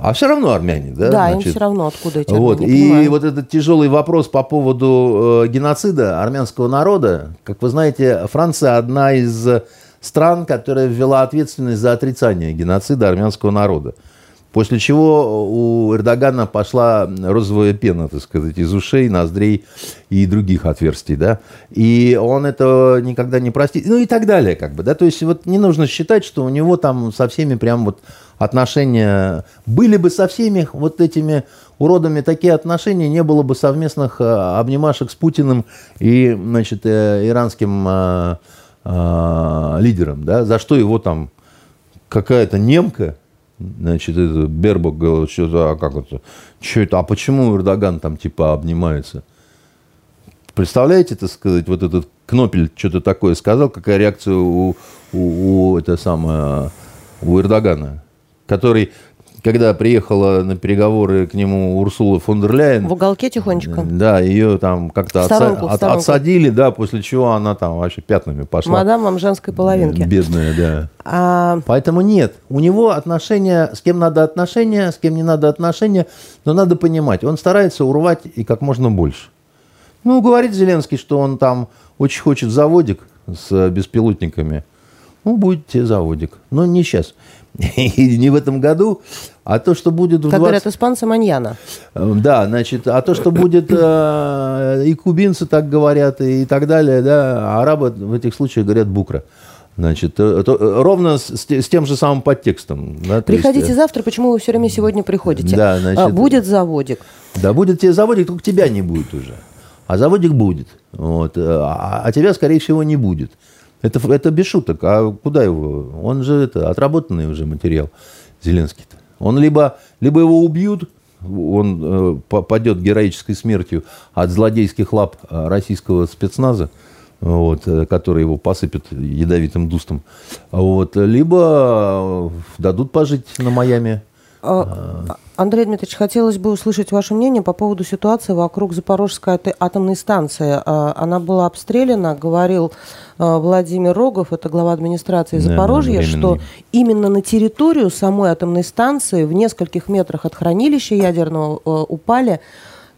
а все равно армяне, да? Да, значит, им все равно, откуда эти вот. И понимаю. вот этот тяжелый вопрос по поводу э, геноцида армянского народа. Как вы знаете, Франция одна из стран, которая ввела ответственность за отрицание геноцида армянского народа. После чего у Эрдогана пошла розовая пена, так сказать, из ушей, ноздрей и других отверстий, да. И он это никогда не простит. Ну и так далее, как бы, да. То есть вот не нужно считать, что у него там со всеми прям вот отношения... Были бы со всеми вот этими уродами такие отношения, не было бы совместных э, обнимашек с Путиным и, значит, э, иранским лидером, да. За что его там какая-то немка Значит, это Бербок говорил, что а как это, что это, а почему Эрдоган там типа обнимается? Представляете, так сказать, вот этот Кнопель что-то такое сказал, какая реакция у, у, у это самое, у Эрдогана, который когда приехала на переговоры к нему Урсула фон дер Ляйен... В уголке тихонечко. Да, ее там как-то отса- от, отсадили, да, после чего она там вообще пятнами пошла. Мадам женской половинки. Бедная, да. А... Поэтому нет, у него отношения, с кем надо отношения, с кем не надо отношения, но надо понимать, он старается урвать и как можно больше. Ну, говорит Зеленский, что он там очень хочет заводик с беспилотниками. Ну, будет тебе заводик. Но не сейчас. И не в этом году, а то, что будет в Как 20... говорят испанцы, маньяна. Эм, да, значит, а то, что будет э, и кубинцы так говорят, и так далее, да, а арабы в этих случаях говорят букра. Значит, то, то, ровно с, с тем же самым подтекстом. Да, Приходите есть, завтра, почему вы все время сегодня приходите? Да, а, значит, будет заводик. Да, будет тебе заводик, только тебя не будет уже. А заводик будет. Вот, а, а тебя, скорее всего, не будет. Это, это без шуток. А куда его? Он же это отработанный уже материал Зеленский-то. Он либо, либо его убьют, он э, попадет героической смертью от злодейских лап э, российского спецназа, вот, э, который его посыпет ядовитым дустом, вот, либо э, дадут пожить на Майами. А, Андрей Дмитриевич, хотелось бы услышать ваше мнение по поводу ситуации вокруг Запорожской атомной станции. А, она была обстреляна, говорил а, Владимир Рогов, это глава администрации Запорожья, да, что именно на территорию самой атомной станции в нескольких метрах от хранилища ядерного упали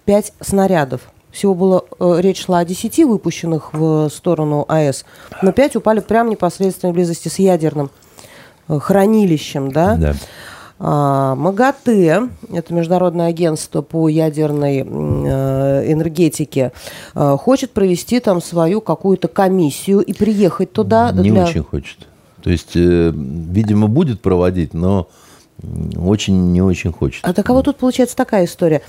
пять снарядов. Всего было, речь шла о 10 выпущенных в сторону АЭС, но пять упали прямо непосредственно в близости с ядерным хранилищем, да? Да. А, МАГАТЭ, это Международное агентство по ядерной э, энергетике, э, хочет провести там свою какую-то комиссию и приехать туда. Не для... очень хочет. То есть, э, видимо, будет проводить, но очень не очень хочет. А так а вот тут получается такая история.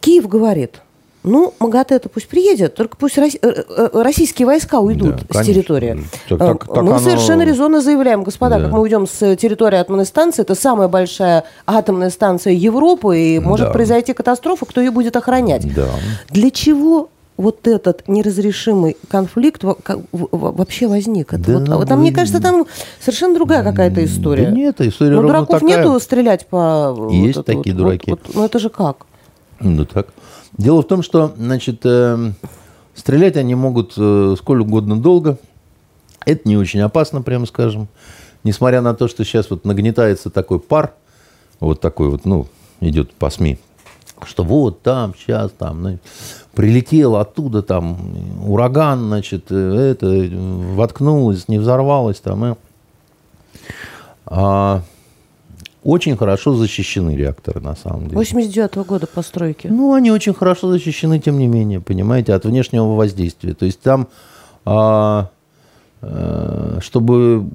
Киев говорит – ну, МАГАТЭ это пусть приедет, только пусть э, э, российские войска уйдут да, с территории. Так, так, так мы оно... совершенно резонно заявляем, господа, да. как мы уйдем с территории атомной станции, это самая большая атомная станция Европы, и может да. произойти катастрофа, кто ее будет охранять. Да. Для чего вот этот неразрешимый конфликт вообще возник. Это да, вот, ну, там, вы... мне кажется, там совершенно другая какая-то история. Да нет, история Ну, дураков такая. нету стрелять по... Есть вот, такие вот, дураки. Вот, вот, ну, это же как? Ну, так. Дело в том, что, значит, э, стрелять они могут э, сколь угодно долго. Это не очень опасно, прямо скажем. Несмотря на то, что сейчас вот нагнетается такой пар, вот такой вот, ну, идет по СМИ, что вот там, сейчас там, ну, прилетел оттуда там ураган, значит, э, это, воткнулось, не взорвалось там. И... А, очень хорошо защищены реакторы, на самом деле. 89 -го года постройки. Ну, они очень хорошо защищены, тем не менее, понимаете, от внешнего воздействия. То есть там, а, а, чтобы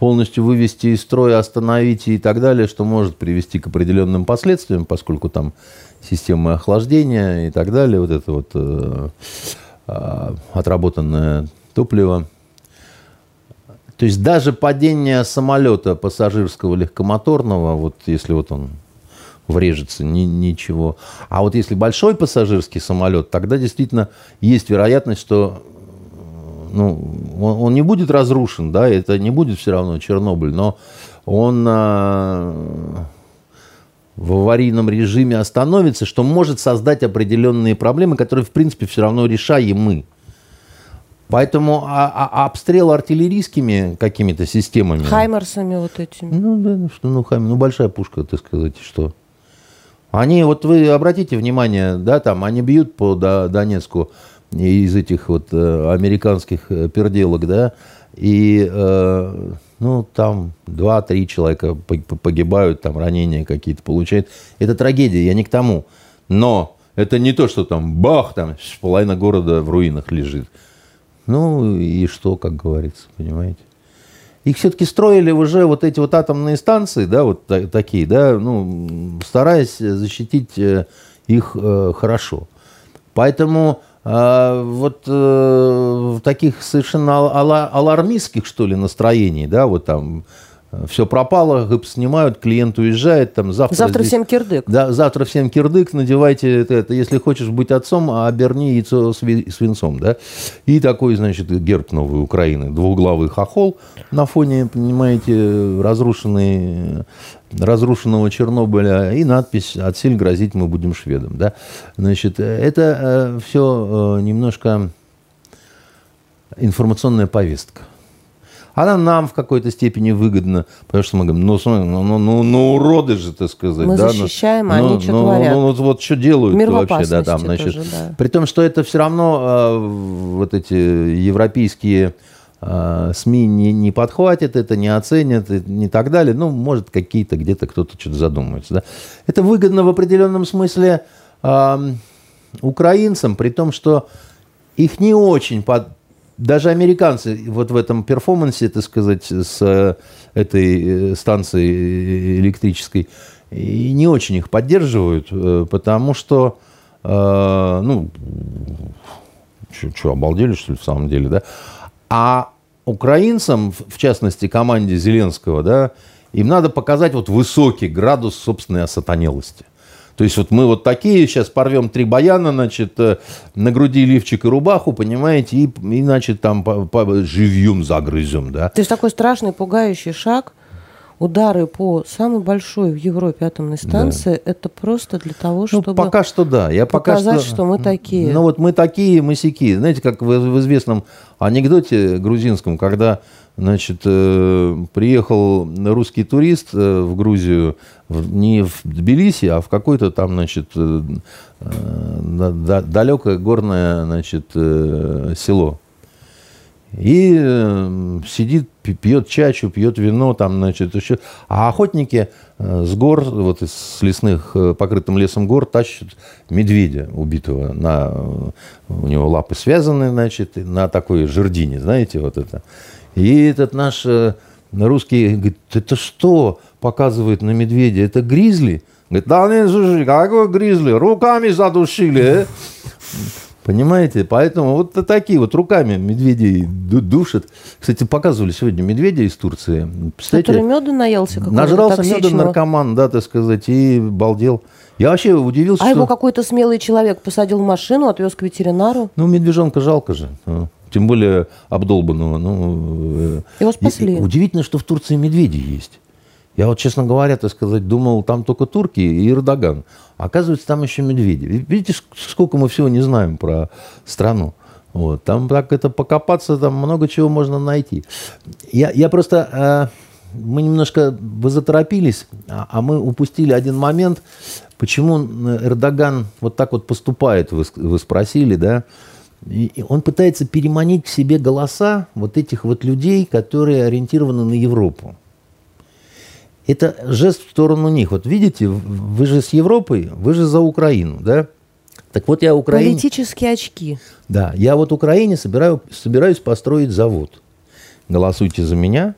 полностью вывести из строя, остановить и так далее, что может привести к определенным последствиям, поскольку там системы охлаждения и так далее, вот это вот э, э, отработанное топливо. То есть даже падение самолета пассажирского легкомоторного, вот если вот он врежется, ни, ничего. А вот если большой пассажирский самолет, тогда действительно есть вероятность, что ну, он, он не будет разрушен, да, это не будет все равно Чернобыль, но он а, в аварийном режиме остановится, что может создать определенные проблемы, которые, в принципе, все равно решаем мы. Поэтому а, а, обстрел артиллерийскими какими-то системами... Хаймерсами вот этими. Ну, да, ну что, ну, Хаймер, ну, большая пушка, так сказать, что... Они, вот вы обратите внимание, да, там, они бьют по Донецку, из этих вот э, американских э, перделок, да, и, э, ну, там два-три человека погибают, там ранения какие-то получают. Это трагедия, я не к тому. Но это не то, что там бах, там половина города в руинах лежит. Ну и что, как говорится, понимаете? Их все-таки строили уже вот эти вот атомные станции, да, вот та- такие, да, ну, стараясь защитить их э, хорошо. Поэтому а, вот э, в таких совершенно алармистских, что ли, настроений, да, вот там э, все пропало, гып снимают, клиент уезжает, там завтра... Завтра здесь, всем кирдык. Да, завтра всем кирдык, надевайте это, это, если хочешь быть отцом, оберни яйцо свинцом, да. И такой, значит, герб новой Украины, двуглавый хохол на фоне, понимаете, разрушенный разрушенного Чернобыля и надпись «Отсель грозить мы будем шведам». Да? Значит, это э, все э, немножко информационная повестка. Она нам в какой-то степени выгодна, потому что мы говорим, ну, ну, ну, ну, ну уроды же, так сказать. Мы да, защищаем, ну, а они ну, что ну, творят. Ну, ну, вот что делают Мир вообще, да, там, значит. Тоже, да. При том, что это все равно э, вот эти европейские а, СМИ не, не подхватят это, не оценят, не так далее. Ну, может, какие-то где-то кто-то что-то задумается. Да? Это выгодно в определенном смысле э, украинцам, при том, что их не очень под... Даже американцы вот в этом перформансе, так сказать, с этой э, станцией электрической, не очень их поддерживают, э, потому что, э, ну, что, обалдели, что ли, в самом деле, да? А украинцам, в частности, команде Зеленского, да, им надо показать вот высокий градус собственной осатанелости. То есть вот мы вот такие, сейчас порвем три баяна, значит, э, на груди лифчик и рубаху, понимаете, и, и значит, там по, по, живьем загрызем, да. То есть такой страшный, пугающий шаг, удары по самой большой в Европе атомной станции, да. это просто для того, чтобы ну, пока что да. Я показать, пока что, что мы такие. Ну вот мы такие, мы сики. Знаете, как в, в известном анекдоте грузинском, когда значит, э, приехал русский турист э, в Грузию не в Тбилиси, а в какое-то там, значит, э, далекое горное, значит, село. И сидит, пьет чачу, пьет вино, там, значит, еще. А охотники с гор, вот из лесных, покрытым лесом гор, тащат медведя убитого. На, у него лапы связаны, значит, на такой жердине, знаете, вот это. И этот наш русский говорит, это что показывает на медведя? Это гризли? Говорит, да нет, слушай, какой гризли? Руками задушили. Понимаете? Поэтому вот такие вот руками медведей душат. Кстати, показывали сегодня медведя из Турции. Который меда наелся Нажрался меда наркоман, да, так сказать, и балдел. Я вообще удивился, а что... его какой-то смелый человек посадил в машину, отвез к ветеринару? Ну, медвежонка жалко же. Тем более обдолбанного. Ну, э, его спасли. Удивительно, что в Турции медведи есть. Я вот, честно говоря, так сказать, думал, там только турки и Эрдоган. Оказывается, там еще медведи. Видите, сколько мы всего не знаем про страну. Вот. Там так это покопаться, там много чего можно найти. Я, я просто... Э, мы немножко вы заторопились, а, а мы упустили один момент. Почему Эрдоган вот так вот поступает, вы, вы спросили, да? И он пытается переманить к себе голоса вот этих вот людей, которые ориентированы на Европу. это жест в сторону них. Вот видите, вы же с Европой, вы же за Украину, да? Так вот я Украине... Политические очки. Да, я вот Украине собираю, собираюсь построить завод. Голосуйте за меня,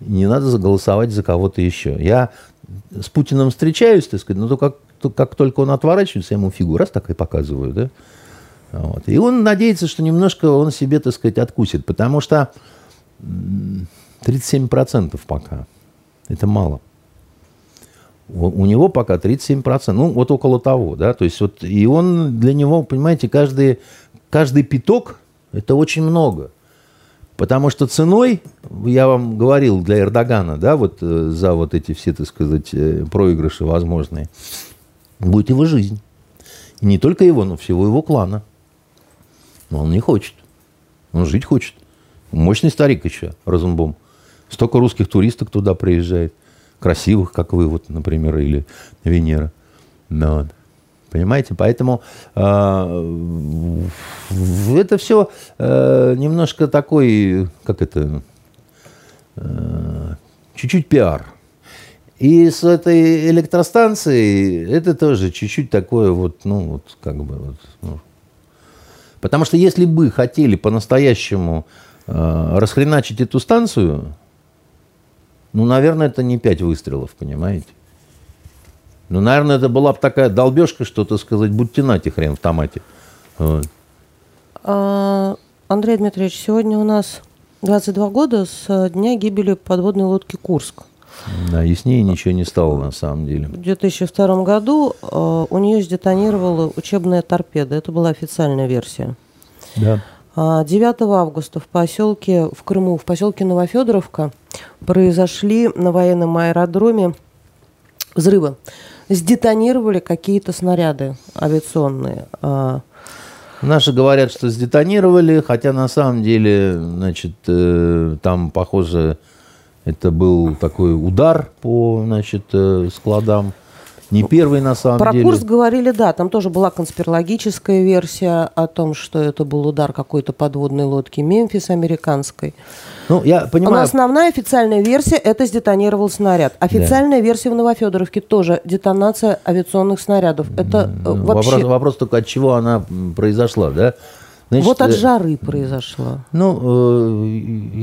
не надо заголосовать за кого-то еще. Я с Путиным встречаюсь, так сказать, но то как, то, как только он отворачивается, я ему фигу раз так и показываю, да? Вот. И он надеется, что немножко он себе, так сказать, откусит, потому что 37% пока. Это мало. У, него пока 37%, ну вот около того, да, то есть вот, и он для него, понимаете, каждый, каждый пяток – это очень много. Потому что ценой, я вам говорил, для Эрдогана, да, вот э, за вот эти все, так сказать, э, проигрыши возможные, будет его жизнь. И не только его, но всего его клана. Но он не хочет. Он жить хочет. Мощный старик еще, Розенбом. Столько русских туристок туда приезжает. Красивых, как вы, вот, например, или Венера. Вот. Понимаете? Поэтому э, это все э, немножко такой, как это, э, чуть-чуть пиар. И с этой электростанцией это тоже чуть-чуть такое вот, ну, вот как бы вот. Ну. Потому что если бы хотели по-настоящему э, расхреначить эту станцию, ну, наверное, это не пять выстрелов, понимаете? Ну, наверное, это была бы такая долбежка, что-то сказать, будьте нати хрен в томате. Вот. А, Андрей Дмитриевич, сегодня у нас 22 года с дня гибели подводной лодки «Курск». Да, яснее ничего не стало на самом деле. В 2002 году э, у нее сдетонировала учебная торпеда. Это была официальная версия. Да. 9 а, августа в поселке, в Крыму, в поселке Новофедоровка произошли на военном аэродроме взрывы сдетонировали какие-то снаряды авиационные. А, Наши говорят, что сдетонировали, хотя на самом деле, значит, э, там, похоже, это был такой удар по, значит, э, складам не первый, на самом Про деле. Про курс говорили, да, там тоже была конспирологическая версия о том, что это был удар какой-то подводной лодки Мемфис американской. Ну, я понимаю. Но основная официальная версия – это сдетонировал снаряд. Официальная да. версия в Новофедоровке тоже детонация авиационных снарядов. Это ну, вообще... Вопрос, вопрос только, от чего она произошла, да? Значит, вот от э, жары произошло. Ну, э,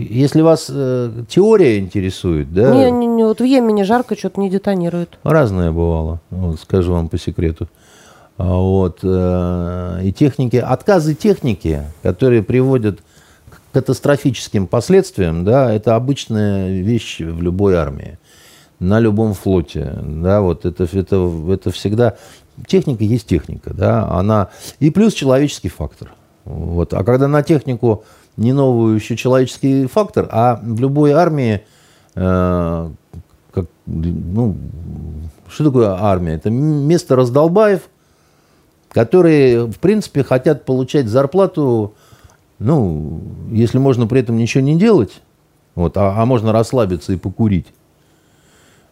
если вас э, теория интересует, да? Не, не, не, вот в Йемене жарко что-то не детонирует. Разное бывало, вот, скажу вам по секрету. А вот, э, и техники, отказы техники, которые приводят к катастрофическим последствиям, да, это обычная вещь в любой армии, на любом флоте, да, вот это, это, это всегда техника есть техника, да, она и плюс человеческий фактор – вот. А когда на технику не новый еще человеческий фактор, а в любой армии, э, как, ну, что такое армия? Это место раздолбаев, которые, в принципе, хотят получать зарплату, ну, если можно при этом ничего не делать, вот, а, а можно расслабиться и покурить.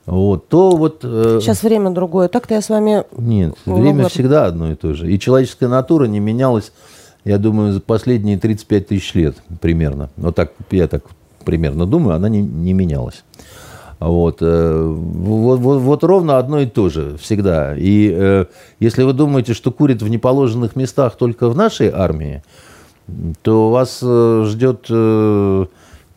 Вот, то вот... Э, Сейчас время другое. Так-то я с вами... Нет, время всегда одно и то же. И человеческая натура не менялась я думаю, за последние 35 тысяч лет примерно. Вот так, я так примерно думаю, она не, не менялась. Вот, э, вот, вот, вот ровно одно и то же всегда. И э, если вы думаете, что курят в неположенных местах только в нашей армии, то вас э, ждет э,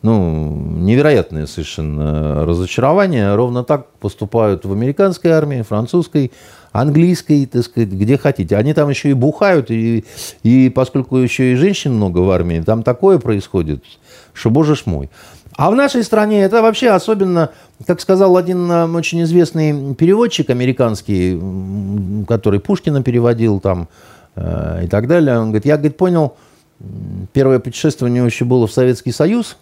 ну, невероятное совершенно разочарование. Ровно так поступают в американской армии, французской, английской, так сказать, где хотите. Они там еще и бухают, и, и поскольку еще и женщин много в армии, там такое происходит, что боже ж мой. А в нашей стране это вообще особенно, как сказал один очень известный переводчик американский, который Пушкина переводил там э, и так далее, он говорит, я, говорит, понял, первое путешествие у него еще было в Советский Союз,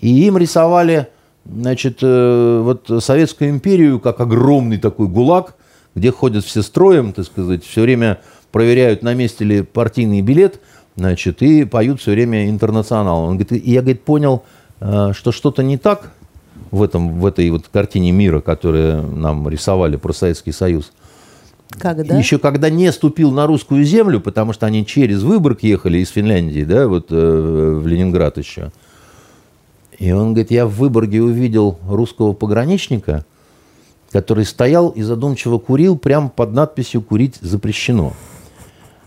и им рисовали значит, э, вот Советскую империю как огромный такой гулаг, где ходят все строем, так сказать, все время проверяют, на месте ли партийный билет, значит, и поют все время интернационал. Он говорит, и я, говорит, понял, э, что что-то не так в, этом, в этой вот картине мира, которую нам рисовали про Советский Союз. Когда? Еще когда не ступил на русскую землю, потому что они через Выборг ехали из Финляндии, да, вот э, в Ленинград еще. И он говорит, я в Выборге увидел русского пограничника, который стоял и задумчиво курил прямо под надписью «Курить запрещено».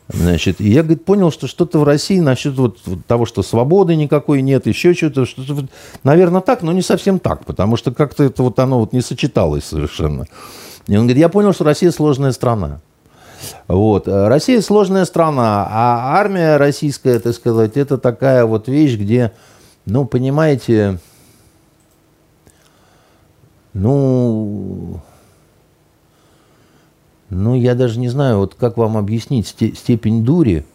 Значит, и я, говорит, понял, что что-то в России насчет вот, того, что свободы никакой нет, еще что-то, что-то, наверное, так, но не совсем так, потому что как-то это вот оно вот не сочеталось совершенно. И он говорит, я понял, что Россия сложная страна. Вот. Россия сложная страна, а армия российская, так сказать, это такая вот вещь, где, ну, понимаете, ну, ну, я даже не знаю, вот как вам объяснить степень дури,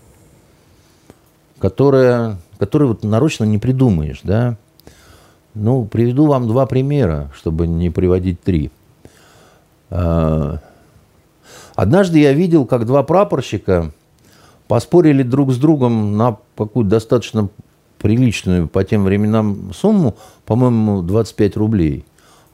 которая, которую вот нарочно не придумаешь, да. Ну, приведу вам два примера, чтобы не приводить три. А, однажды я видел, как два прапорщика поспорили друг с другом на какую-то достаточно приличную по тем временам сумму, по-моему, 25 рублей.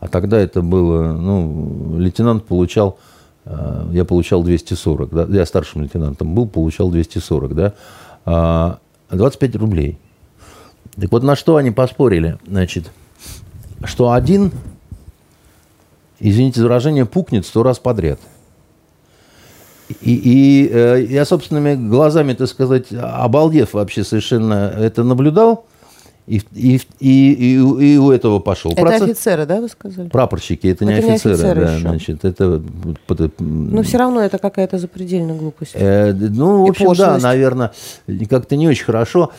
А тогда это было, ну, лейтенант получал Э, я получал 240, да, я старшим лейтенантом был, получал 240, да, 25 а, рублей. Так вот, на что они поспорили? Значит, что один, извините за выражение, пукнет сто раз подряд. И, и э, я собственными глазами, так сказать, обалдев вообще совершенно это наблюдал, и, и, и, и, у этого пошел. Это Процесс... офицеры, да, вы сказали? Прапорщики, это, это не офицеры. Не офицеры да, еще. значит, это... Но все равно это какая-то запредельная глупость. Э, ну, в общем, пошлость. да, наверное, как-то не очень хорошо.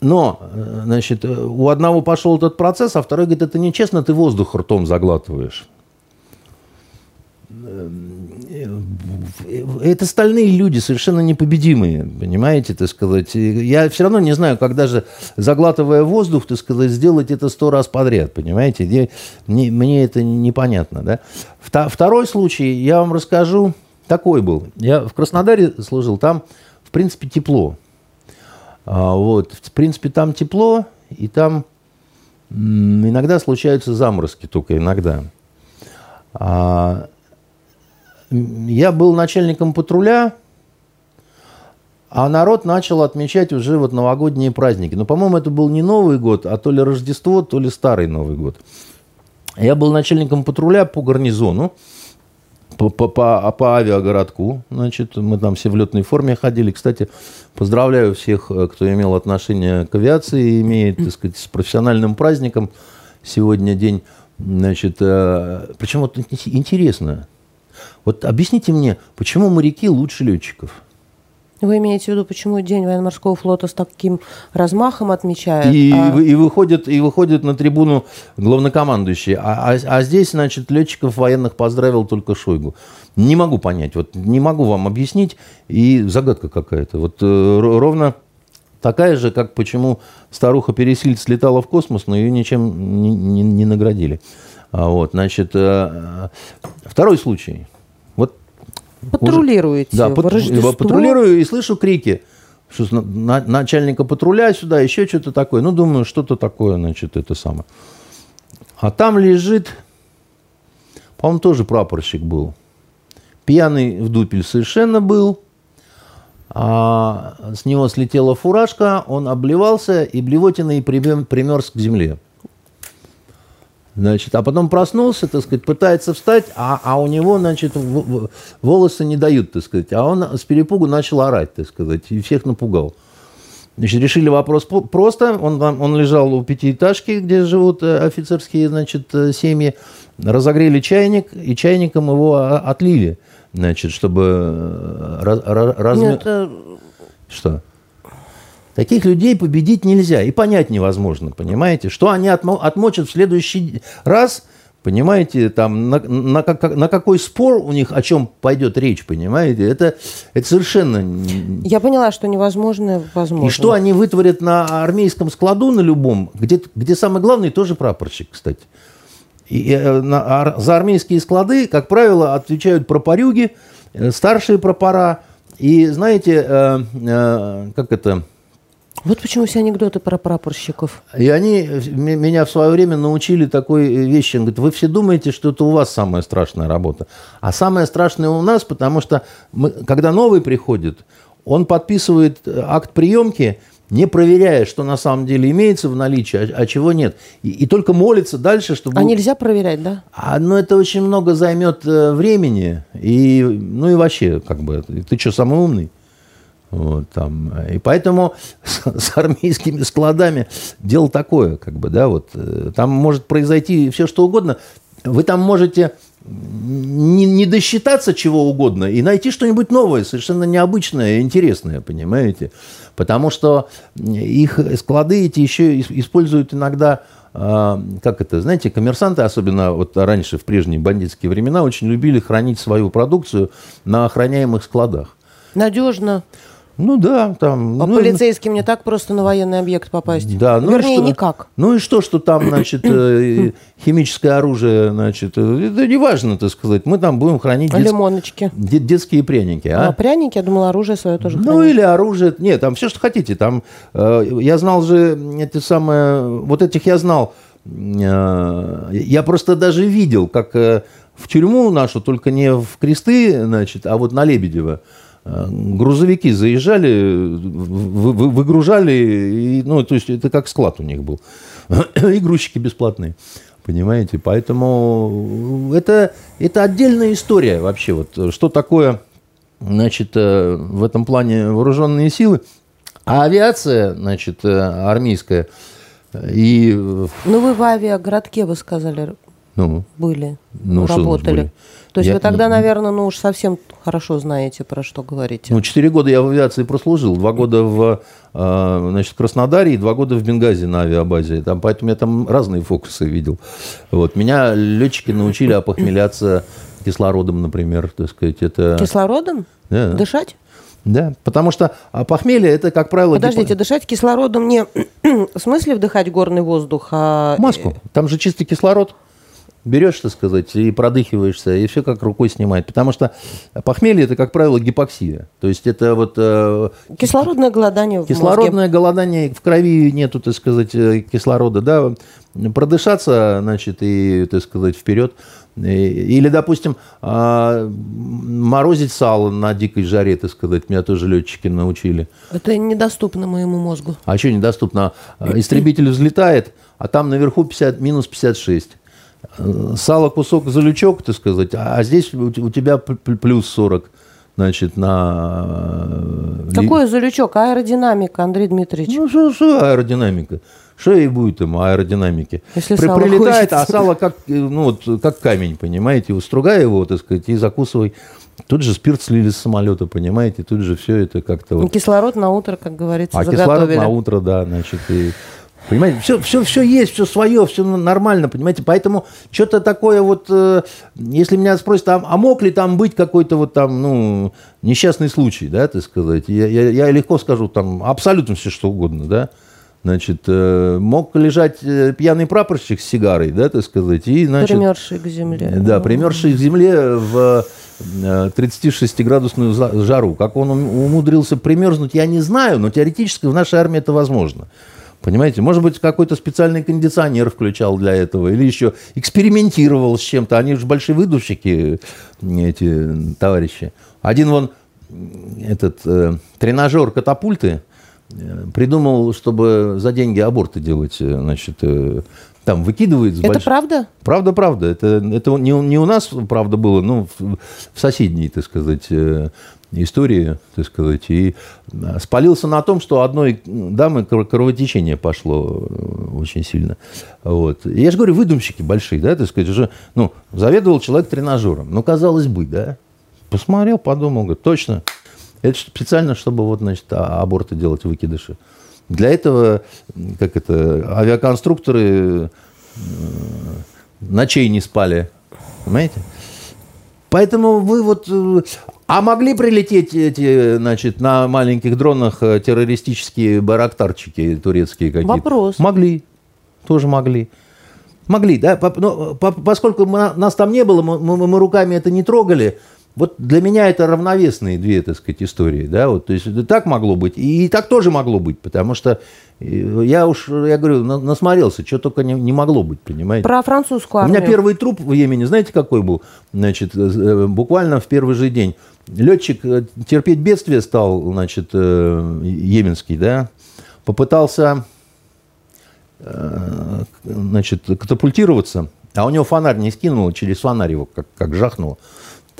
Но, значит, у одного пошел этот процесс, а второй говорит, это нечестно, ты воздух ртом заглатываешь это стальные люди, совершенно непобедимые, понимаете, так сказать. Я все равно не знаю, как даже заглатывая воздух, так сказать, сделать это сто раз подряд, понимаете. Мне, мне это непонятно, да. Второй случай я вам расскажу, такой был. Я в Краснодаре служил, там, в принципе, тепло. А, вот, в принципе, там тепло, и там иногда случаются заморозки, только иногда. А, я был начальником патруля, а народ начал отмечать уже вот новогодние праздники. Но, по-моему, это был не Новый год, а то ли Рождество, то ли Старый Новый год. Я был начальником патруля по гарнизону, по, по, по, по авиагородку. Значит, мы там все в летной форме ходили. Кстати, поздравляю всех, э, кто имел отношение к авиации, имеет, так сказать, с профессиональным праздником. Сегодня день, значит, э, причем вот интересно, вот объясните мне, почему моряки лучше летчиков? Вы имеете в виду, почему День военно-морского флота с таким размахом отмечают? И, а... и, выходит, и выходит на трибуну главнокомандующий. А, а, а здесь, значит, летчиков военных поздравил только Шойгу. Не могу понять, вот не могу вам объяснить. И загадка какая-то. Вот э, ровно такая же, как почему старуха Пересильд слетала в космос, но ее ничем не, не, не наградили. А вот, значит, э, второй случай. Вот, Патрулируете да, пат, патрулирую и слышу крики. Что на, начальника патруля сюда, еще что-то такое. Ну, думаю, что-то такое, значит, это самое. А там лежит, по-моему, тоже прапорщик был. Пьяный в дупель совершенно был. А с него слетела фуражка, он обливался и блевотиной примерз к земле. Значит, а потом проснулся, так сказать, пытается встать, а, а у него, значит, волосы не дают, так сказать. А он с перепугу начал орать, так сказать, и всех напугал. Значит, решили вопрос просто. Он, он лежал у пятиэтажки, где живут э, офицерские, значит, э, семьи. Разогрели чайник, и чайником его отлили, значит, чтобы э, раз, раз, Нет, Что? Таких людей победить нельзя и понять невозможно, понимаете? Что они отмо- отмочат в следующий раз, понимаете, там, на, на, на, какой спор у них, о чем пойдет речь, понимаете? Это, это совершенно... Я поняла, что невозможно, возможно. И что они вытворят на армейском складу, на любом, где, где самый главный тоже прапорщик, кстати. И, э, на, за армейские склады, как правило, отвечают пропорюги, э, старшие пропора. И знаете, э, э, как это вот почему все анекдоты про прапорщиков. И они меня в свое время научили такой вещи. Он говорит, вы все думаете, что это у вас самая страшная работа. А самая страшная у нас, потому что мы, когда новый приходит, он подписывает акт приемки, не проверяя, что на самом деле имеется в наличии, а, а чего нет. И, и только молится дальше, чтобы... А нельзя проверять, да? А, ну, это очень много займет э, времени. И, ну и вообще, как бы, ты что, самый умный? Вот, там. И поэтому с, с армейскими складами дело такое, как бы, да, вот. э, Там может произойти все, что угодно. Вы там можете не, не досчитаться чего угодно и найти что-нибудь новое, совершенно необычное, интересное, понимаете? Потому что их склады эти еще ис- используют иногда, а, как это, знаете, коммерсанты, особенно вот раньше, в прежние бандитские времена, очень любили хранить свою продукцию на охраняемых складах. Надежно. Ну да, там... А ну, полицейским не так просто на военный объект попасть. Да, ну и Вернее, что? никак. Ну и что, что там, значит, э, химическое оружие, значит, э, это не важно, так сказать. Мы там будем хранить дет- Лимоночки. де- детские пряники, А, а? пряники, я думала, оружие свое тоже Ну хранить. или оружие, нет, там все, что хотите. Там, э, я знал же эти самые, вот этих я знал. Э, я просто даже видел, как э, в тюрьму нашу, только не в кресты, значит, а вот на Лебедева, грузовики заезжали, вы- вы- выгружали, и, ну, то есть это как склад у них был. И грузчики бесплатные. Понимаете? Поэтому это, это отдельная история вообще. Вот, что такое значит, э, в этом плане вооруженные силы. А авиация, значит, э, армейская, э, и, э, Ну, вы в авиагородке, вы сказали, ну, были, Ну, работали. были? То есть Я- вы тогда, наверное, ну уж совсем хорошо знаете, про что говорите. ну, четыре года я в авиации прослужил, два года в, э, значит, Краснодаре и два года в Бенгази на авиабазе. Там, поэтому я там разные фокусы видел. Вот. Меня летчики научили опохмеляться кислородом, например, так сказать. Это... Кислородом? Да. Дышать? Да, потому что а похмелье это, как правило, Подождите, гипо- дышать кислородом не в смысле вдыхать горный воздух, а... маску. Там же чистый кислород. Берешь, так сказать, и продыхиваешься, и все как рукой снимает. Потому что похмелье это, как правило, гипоксия. То есть это вот э, Кислородное голодание в мозге. кислородное голодание, в крови нету, так сказать, э, кислорода, да, продышаться, значит, и, так сказать, вперед. И- Или, допустим, а, морозить сало на дикой жаре, так сказать, меня тоже летчики научили. Это недоступно моему мозгу. А что недоступно? А, Истребитель взлетает, а там наверху 50, минус 56. Сало кусок за лючок, так сказать, а а здесь у те- у тебя плюс 40. Значит, на... э, Какой залючок? Аэродинамика, Андрей Дмитриевич. Ну, что, что аэродинамика? Что ей будет там аэродинамики? Если При- сало прилетает, хочется. а сало как, э, ну, вот, как камень, понимаете? Устругай его, так сказать, и закусывай. Тут же спирт слили с самолета, понимаете? Тут же все это как-то... вот- Кислород на утро, как говорится, а заготовили. кислород на утро, да, значит, и... Понимаете, все, все, все есть, все свое, все нормально, понимаете, поэтому что-то такое вот, э, если меня спросят, а, а мог ли там быть какой-то вот там, ну, несчастный случай, да, так сказать, я, я, я легко скажу там абсолютно все что угодно, да, значит, э, мог лежать э, пьяный прапорщик с сигарой, да, так сказать, и, значит, Примерзший к земле. да, примерзший к земле в э, 36-градусную за- жару. Как он ум- умудрился примерзнуть, я не знаю, но теоретически в нашей армии это возможно. Понимаете, может быть, какой-то специальный кондиционер включал для этого, или еще экспериментировал с чем-то. Они же большие выдувщики, эти товарищи. Один вон, этот э, тренажер катапульты, придумал, чтобы за деньги аборты делать, э, значит, э, там выкидывает Это больш- правда? Правда, правда. Это, это не, у- не у нас, правда, было, ну, в, в соседней, так сказать, э, истории, так сказать. И э, спалился на том, что одной дамы кр- кровотечение пошло э, очень сильно. Вот. И Я же говорю, выдумщики большие, да, так сказать, уже, ну, заведовал человек тренажером. Ну, казалось бы, да. Посмотрел, подумал, говорит, точно. Это специально, чтобы вот, значит, а- аборты делать, выкидыши. Для этого, как это, авиаконструкторы э, ночей не спали. Понимаете? Поэтому вы вот... э, А могли прилететь эти, значит, на маленьких дронах э, террористические барактарчики турецкие какие-то? Вопрос. Могли. Тоже могли. Могли, да? Но, по- поскольку нас там не было, мы- мы руками это не трогали, вот для меня это равновесные две, так сказать, истории, да, вот, то есть это так могло быть, и, так тоже могло быть, потому что э, я уж, я говорю, на- насмотрелся, что только не, не могло быть, понимаете. Про французскую У армию. меня первый труп в Йемене, знаете, какой был? Значит, э, буквально в первый же день. Летчик э, терпеть бедствие стал, значит, э, йеменский, да? попытался э, значит, катапультироваться, а у него фонарь не скинул, через фонарь его как, как жахнуло.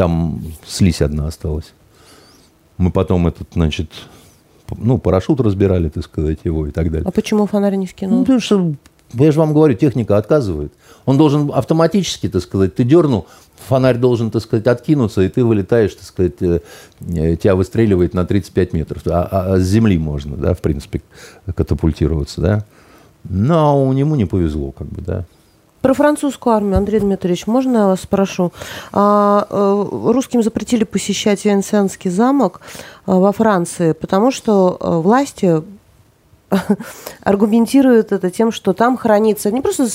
Там слизь одна осталась. Мы потом этот, значит, ну, парашют разбирали, так сказать, его и так далее. А почему фонарь не скинул? Ну, потому что, я же вам говорю, техника отказывает. Он должен автоматически, так сказать, ты дернул, фонарь должен, так сказать, откинуться, и ты вылетаешь, так сказать, э, э, тебя выстреливает на 35 метров. А, а, а с земли можно, да, в принципе, катапультироваться, да. Но у него не повезло, как бы, да. Про французскую армию, Андрей Дмитриевич, можно я вас спрошу? А, а, русским запретили посещать Венсенский замок а, во Франции, потому что а, власти аргументируют это тем, что там хранится не просто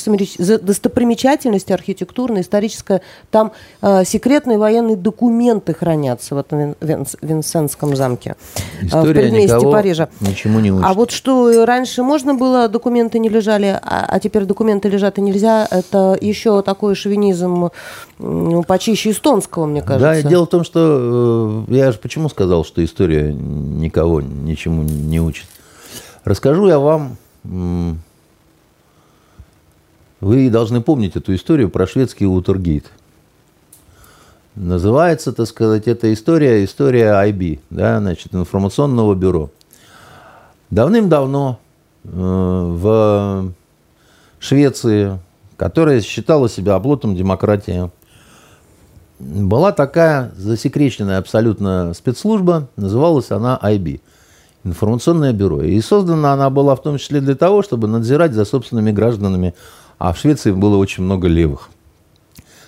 достопримечательность архитектурная, историческая, там э, секретные военные документы хранятся в этом Винсентском замке э, История в предместе Парижа. Ничему не учит. А вот что раньше можно было, документы не лежали, а, а теперь документы лежат и нельзя, это еще такой шовинизм ну, почище эстонского, мне кажется. Да, дело в том, что э, я же почему сказал, что история никого ничему не учит. Расскажу я вам, вы должны помнить эту историю про шведский Утергейт. Называется, так сказать, эта история, история IB, да, значит, информационного бюро. Давным-давно э, в Швеции, которая считала себя оплотом демократии, была такая засекреченная абсолютно спецслужба, называлась она IB – информационное бюро. И создана она была в том числе для того, чтобы надзирать за собственными гражданами. А в Швеции было очень много левых.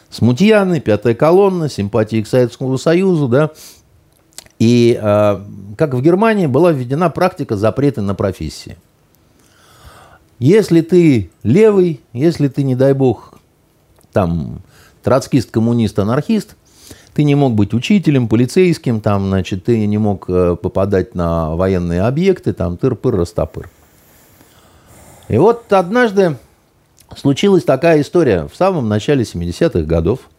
Смутьяны, пятая колонна, симпатии к Советскому Союзу, да. И, э, как в Германии, была введена практика запрета на профессии. Если ты левый, если ты, не дай бог, там, троцкист, коммунист, анархист – ты не мог быть учителем, полицейским, там, значит, ты не мог э, попадать на военные объекты, там, тыр-пыр, растопыр. И вот однажды случилась такая история в самом начале 70-х годов.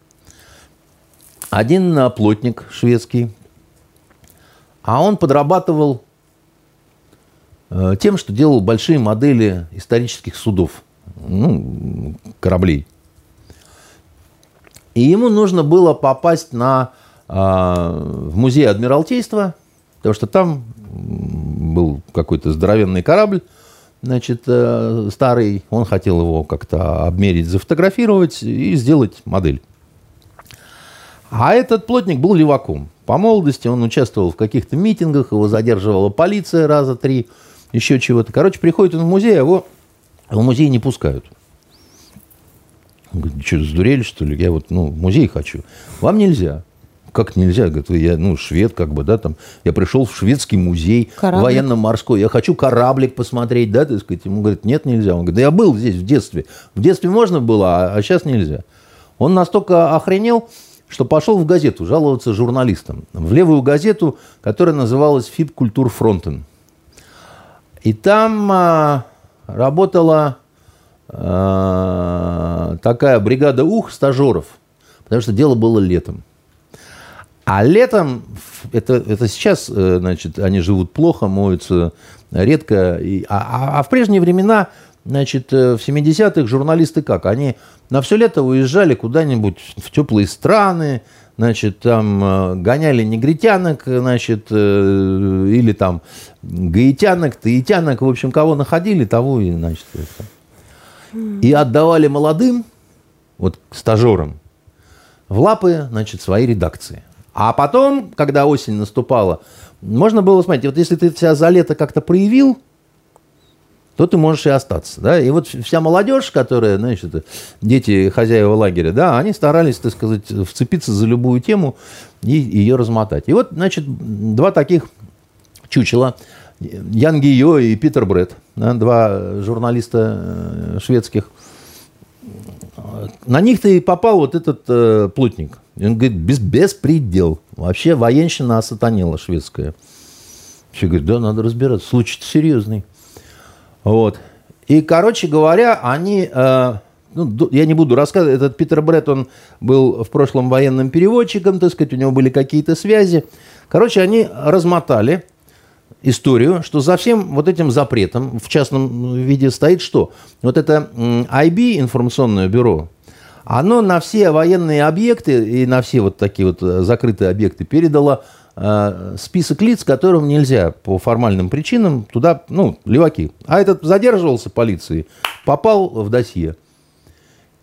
Один плотник шведский, а он подрабатывал э, тем, что делал большие модели исторических судов, ну, кораблей – и ему нужно было попасть на, а, в музей Адмиралтейства, потому что там был какой-то здоровенный корабль, значит, э, старый. Он хотел его как-то обмерить, зафотографировать и сделать модель. А этот плотник был леваком. По молодости он участвовал в каких-то митингах, его задерживала полиция раза три, еще чего-то. Короче, приходит он в музей, а его в музей не пускают. Он говорит, что, сдурели, что ли? Я вот, ну, в музей хочу. Вам нельзя. Как нельзя? Говорит, я, ну, швед, как бы, да, там. Я пришел в шведский музей военно-морской. Я хочу кораблик посмотреть, да, так сказать. Ему говорит, нет, нельзя. Он говорит, да я был здесь в детстве. В детстве можно было, а, а сейчас нельзя. Он настолько охренел, что пошел в газету жаловаться журналистам. В левую газету, которая называлась «ФИП Культурфронтен». И там а, работала а, такая бригада ух стажеров, потому что дело было летом. А летом, это, это сейчас, э, значит, они живут плохо, моются редко. И, а, а, а в прежние времена, значит, э, в 70-х журналисты как? Они на все лето уезжали куда-нибудь в теплые страны, значит, там э, гоняли негритянок, значит, или там гаитянок, таитянок, в общем, кого находили, того и, значит, это и отдавали молодым, вот стажерам, в лапы, значит, свои редакции. А потом, когда осень наступала, можно было, смотрите, вот если ты себя за лето как-то проявил, то ты можешь и остаться. Да? И вот вся молодежь, которая, значит, дети хозяева лагеря, да, они старались, так сказать, вцепиться за любую тему и ее размотать. И вот, значит, два таких чучела – Ян Гио и Питер да, два журналиста э, шведских. На них-то и попал вот этот э, плотник. Он говорит, без, беспредел. Вообще военщина осатанела шведская. Все говорят, да, надо разбираться. Случай серьезный. Вот. И, короче говоря, они... Э, ну, я не буду рассказывать. Этот Питер Бретт, он был в прошлом военным переводчиком, так сказать, у него были какие-то связи. Короче, они размотали историю, что за всем вот этим запретом в частном виде стоит что? Вот это IB, информационное бюро, оно на все военные объекты и на все вот такие вот э, закрытые объекты передало э, список лиц, которым нельзя по формальным причинам туда, ну, леваки. А этот задерживался полицией, попал в досье.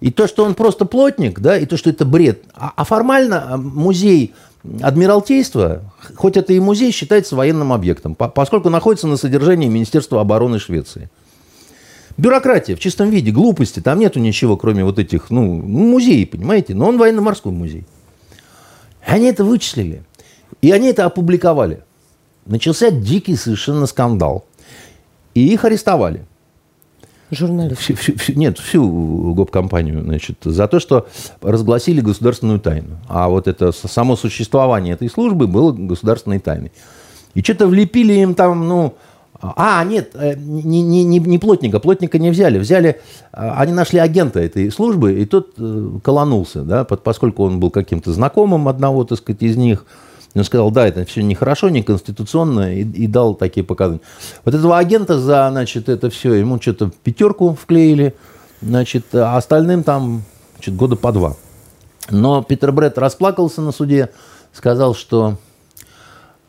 И то, что он просто плотник, да, и то, что это бред. А, а формально э, музей Адмиралтейства, хоть это и музей, считается военным объектом, поскольку находится на содержании Министерства обороны Швеции. Бюрократия в чистом виде, глупости, там нету ничего, кроме вот этих, ну, музеев, понимаете, но он военно-морской музей. Они это вычислили, и они это опубликовали. Начался дикий совершенно скандал, и их арестовали – Журналист. Всю, всю, всю, нет, всю гоп-компанию, значит, за то, что разгласили государственную тайну. А вот это само существование этой службы было государственной тайной. И что-то влепили им там, ну... А, нет, э, не, не, не, не плотника, плотника не взяли. Взяли, а, они нашли агента этой службы, и тот э, колонулся, да, поскольку он был каким-то знакомым одного, так сказать, из них – он сказал, да, это все нехорошо, неконституционно, и, и дал такие показания. Вот этого агента за, значит, это все, ему что-то пятерку вклеили, значит, а остальным там, значит, года по два. Но Питер Бретт расплакался на суде, сказал, что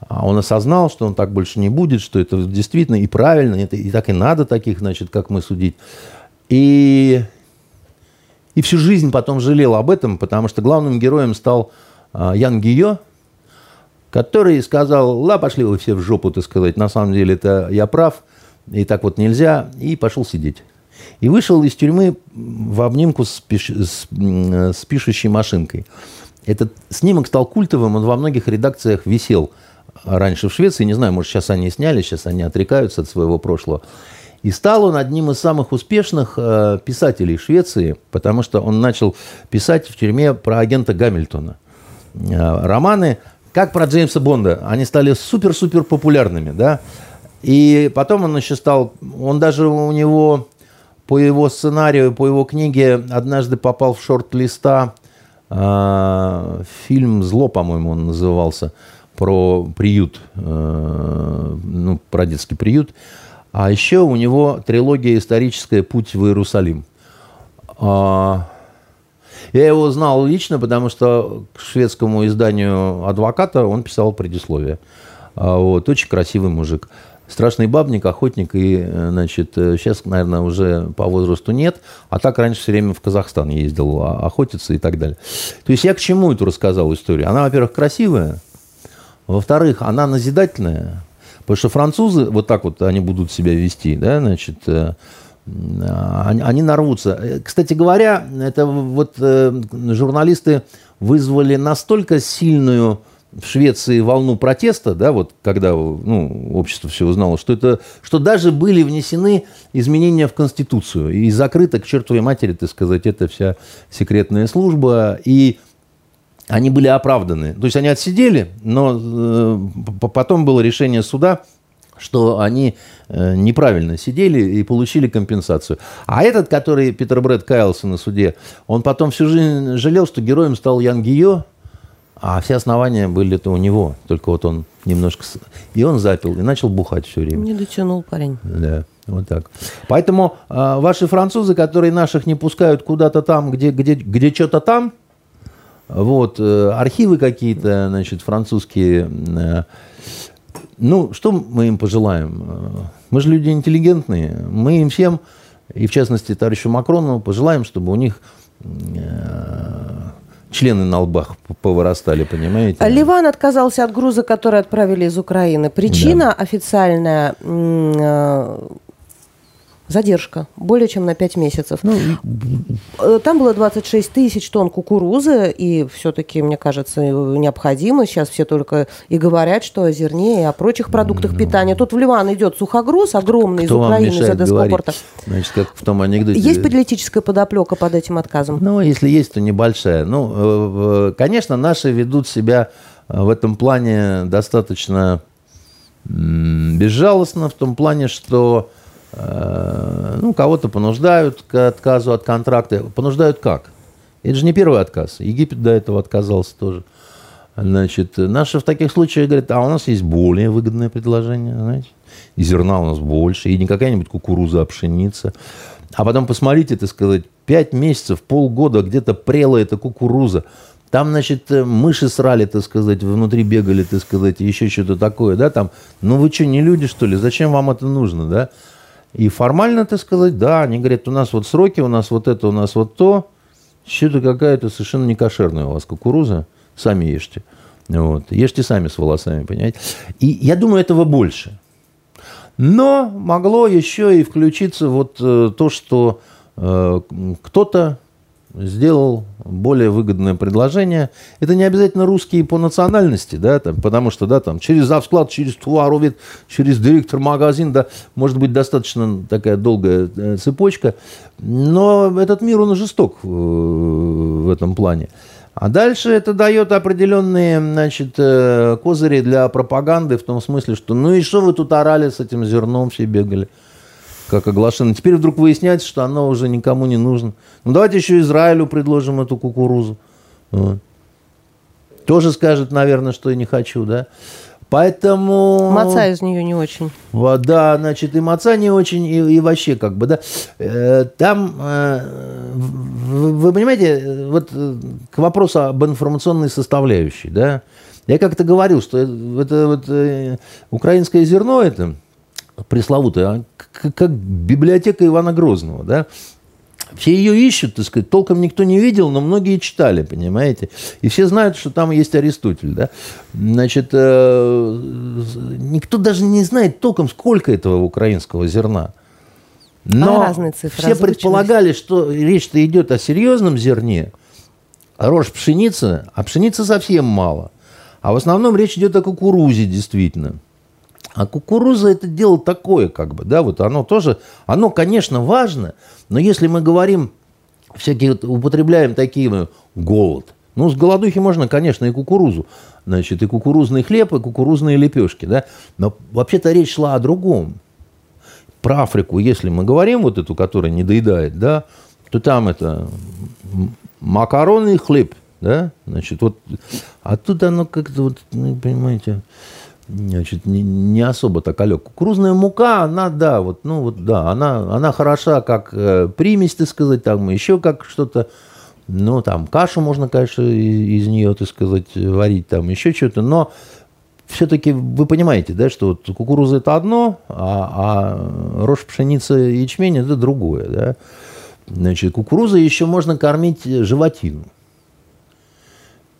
а, он осознал, что он так больше не будет, что это действительно и правильно, это, и так и надо таких, значит, как мы судить. И, и всю жизнь потом жалел об этом, потому что главным героем стал а, Ян Гио, который сказал, ла, пошли вы все в жопу, так сказать, на самом деле это я прав, и так вот нельзя, и пошел сидеть. И вышел из тюрьмы в обнимку с, пиш... с, с пишущей машинкой. Этот снимок стал культовым, он во многих редакциях висел раньше в Швеции, не знаю, может, сейчас они сняли, сейчас они отрекаются от своего прошлого. И стал он одним из самых успешных э, писателей Швеции, потому что он начал писать в тюрьме про агента Гамильтона. Э, романы как про Джеймса Бонда. Они стали супер-супер популярными, да. И потом он еще стал, он даже у него по его сценарию, по его книге однажды попал в шорт-листа э, фильм «Зло», по-моему, он назывался, про приют, э, ну, про детский приют. А еще у него трилогия историческая «Путь в Иерусалим». А, я его знал лично, потому что к шведскому изданию «Адвоката» он писал предисловие. А, вот, очень красивый мужик. Страшный бабник, охотник, и, значит, сейчас, наверное, уже по возрасту нет, а так раньше все время в Казахстан ездил а, охотиться и так далее. То есть я к чему эту рассказал историю? Она, во-первых, красивая, во-вторых, она назидательная, потому что французы вот так вот они будут себя вести, да, значит, э, они, они нарвутся. Э, кстати говоря, это вот э, журналисты вызвали настолько сильную в Швеции волну протеста, да, вот когда ну, общество все узнало, что, это, что даже были внесены изменения в Конституцию. И закрыта к чертовой матери, так сказать, эта вся секретная служба. И они были оправданы. То есть они отсидели, но э, потом было решение суда – что они э, неправильно сидели и получили компенсацию. А этот, который Питер Брэд каялся на суде, он потом всю жизнь жалел, что героем стал Ян Гио, а все основания были это у него. Только вот он немножко... И он запил, и начал бухать все время. Не дотянул парень. Да, вот так. Поэтому э, ваши французы, которые наших не пускают куда-то там, где, где, где что-то там, вот, э, архивы какие-то, значит, французские... Э, ну, что мы им пожелаем? Мы же люди интеллигентные. Мы им всем, и в частности товарищу Макрону, пожелаем, чтобы у них э, члены на лбах повырастали, понимаете? Ливан отказался от груза, который отправили из Украины. Причина да. официальная э, Задержка более чем на 5 месяцев. Ну, э, Там было 26 тысяч тонн кукурузы, и все-таки, мне кажется, необходимо. Сейчас все только и говорят, что о зерне и о прочих продуктах ну, питания. Тут в Ливан идет сухогруз огромный из Украины, из Эдескопорта. Значит, как в том анекдоте. Есть политическая подоплека под этим отказом? Ну, если есть, то небольшая. Ну, э, конечно, наши ведут себя э, в этом плане достаточно безжалостно, в том плане, что ну, кого-то понуждают к отказу от контракта. Понуждают как? Это же не первый отказ. Египет до этого отказался тоже. Значит, наши в таких случаях говорят, а у нас есть более выгодное предложение, знаете, и зерна у нас больше, и не какая-нибудь кукуруза, а пшеница. А потом посмотрите, так сказать, пять месяцев, полгода где-то прела эта кукуруза. Там, значит, мыши срали, так сказать, внутри бегали, так сказать, еще что-то такое, да, там. Ну вы что, не люди, что ли? Зачем вам это нужно, да? И формально, так сказать, да, они говорят, у нас вот сроки, у нас вот это, у нас вот то. Что-то какая-то совершенно не кошерная у вас кукуруза. Сами ешьте. Вот. Ешьте сами с волосами, понимаете? И я думаю, этого больше. Но могло еще и включиться вот э, то, что э, кто-то сделал более выгодное предложение. Это не обязательно русские по национальности, да, там, потому что, да, там, через завсклад, через товаровед, через директор магазин, да, может быть достаточно такая долгая э, цепочка. Но этот мир, он жесток в этом плане. А дальше это дает определенные, значит, э, козыри для пропаганды в том смысле, что ну и что вы тут орали с этим зерном, все бегали, как оглашено. Теперь вдруг выясняется, что оно уже никому не нужно. Ну давайте еще Израилю предложим эту кукурузу. Вот. Тоже скажет, наверное, что я не хочу, да? Поэтому... Маца из нее не очень. Да, значит, и маца не очень, и, и вообще как бы, да. Э, там, э, вы понимаете, вот э, к вопросу об информационной составляющей, да, я как-то говорил, что это вот украинское зерно, это пресловутое, а как библиотека Ивана Грозного, да, все ее ищут, так сказать, толком никто не видел, но многие читали, понимаете? И все знают, что там есть Аристотель, да? Значит, э, никто даже не знает толком, сколько этого украинского зерна. Но а разные цифры, все предполагали, что речь-то идет о серьезном зерне, а рожь пшеницы, а пшеницы совсем мало. А в основном речь идет о кукурузе, действительно. А кукуруза это дело такое, как бы, да, вот оно тоже, оно, конечно, важно, но если мы говорим, всякие, употребляем такие, ну, голод, ну, с голодухи можно, конечно, и кукурузу, значит, и кукурузный хлеб, и кукурузные лепешки, да, но вообще-то речь шла о другом. Про Африку, если мы говорим вот эту, которая не доедает, да, то там это макароны и хлеб, да, значит, вот, а тут оно как-то вот, ну, понимаете, значит, не, не особо так алек. Кукурузная мука, она, да, вот, ну вот, да, она, она хороша как э, примесь, так сказать, там еще как что-то, ну, там, кашу можно, конечно, из, из нее, так сказать, варить, там, еще что-то, но все-таки вы понимаете, да, что вот кукуруза это одно, а, а рожь пшеница ячмень это другое, да. Значит, кукуруза еще можно кормить животину,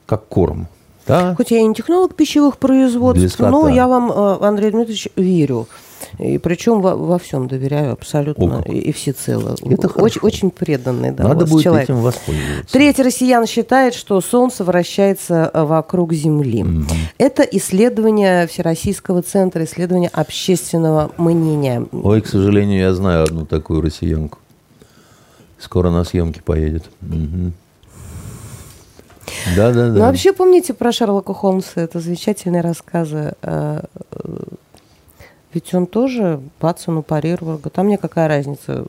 как корм. Да. Хоть я и не технолог пищевых производств, но я вам, э, Андрей Дмитриевич, верю. И причем во, во всем доверяю абсолютно О, и, и всецело. Это очень, очень преданный да, Надо будет человек. этим воспользоваться. Третий россиян считает, что Солнце вращается э, вокруг Земли. Mm-hmm. Это исследование Всероссийского центра исследования общественного мнения. Ой, к сожалению, я знаю одну такую россиянку. Скоро на съемки поедет. Угу. Да, да, да. Ну, вообще, помните про Шерлока Холмса? Это замечательные рассказы. Э, ведь он тоже Батсону парировал. А мне какая разница?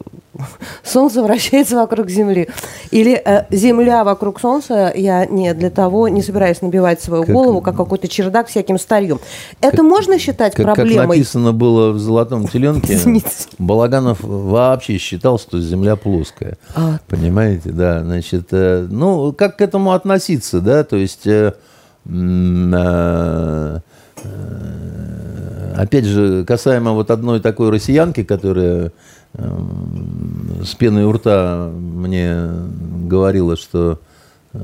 Солнце вращается вокруг Земли. Или э, Земля вокруг Солнца, я не для того не собираюсь набивать свою как, голову, как какой-то чердак всяким старьем. Это как, можно считать как, проблемой? Как написано было в «Золотом теленке», Балаганов вообще считал, что Земля плоская. А. Понимаете, да. Значит, э, ну, как к этому относиться, да? То есть... Э, э, Опять же, касаемо вот одной такой россиянки, которая э, с пеной у рта мне говорила, что э,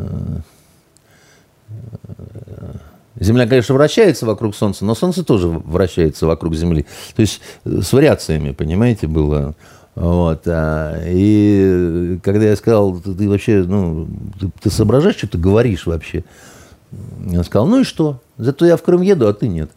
Земля, конечно, вращается вокруг Солнца, но Солнце тоже вращается вокруг Земли. То есть с вариациями, понимаете, было. Вот. А, и когда я сказал, ты вообще, ну, ты, ты соображаешь, что ты говоришь вообще? Я сказал, ну и что? Зато я в Крым еду, а ты нет.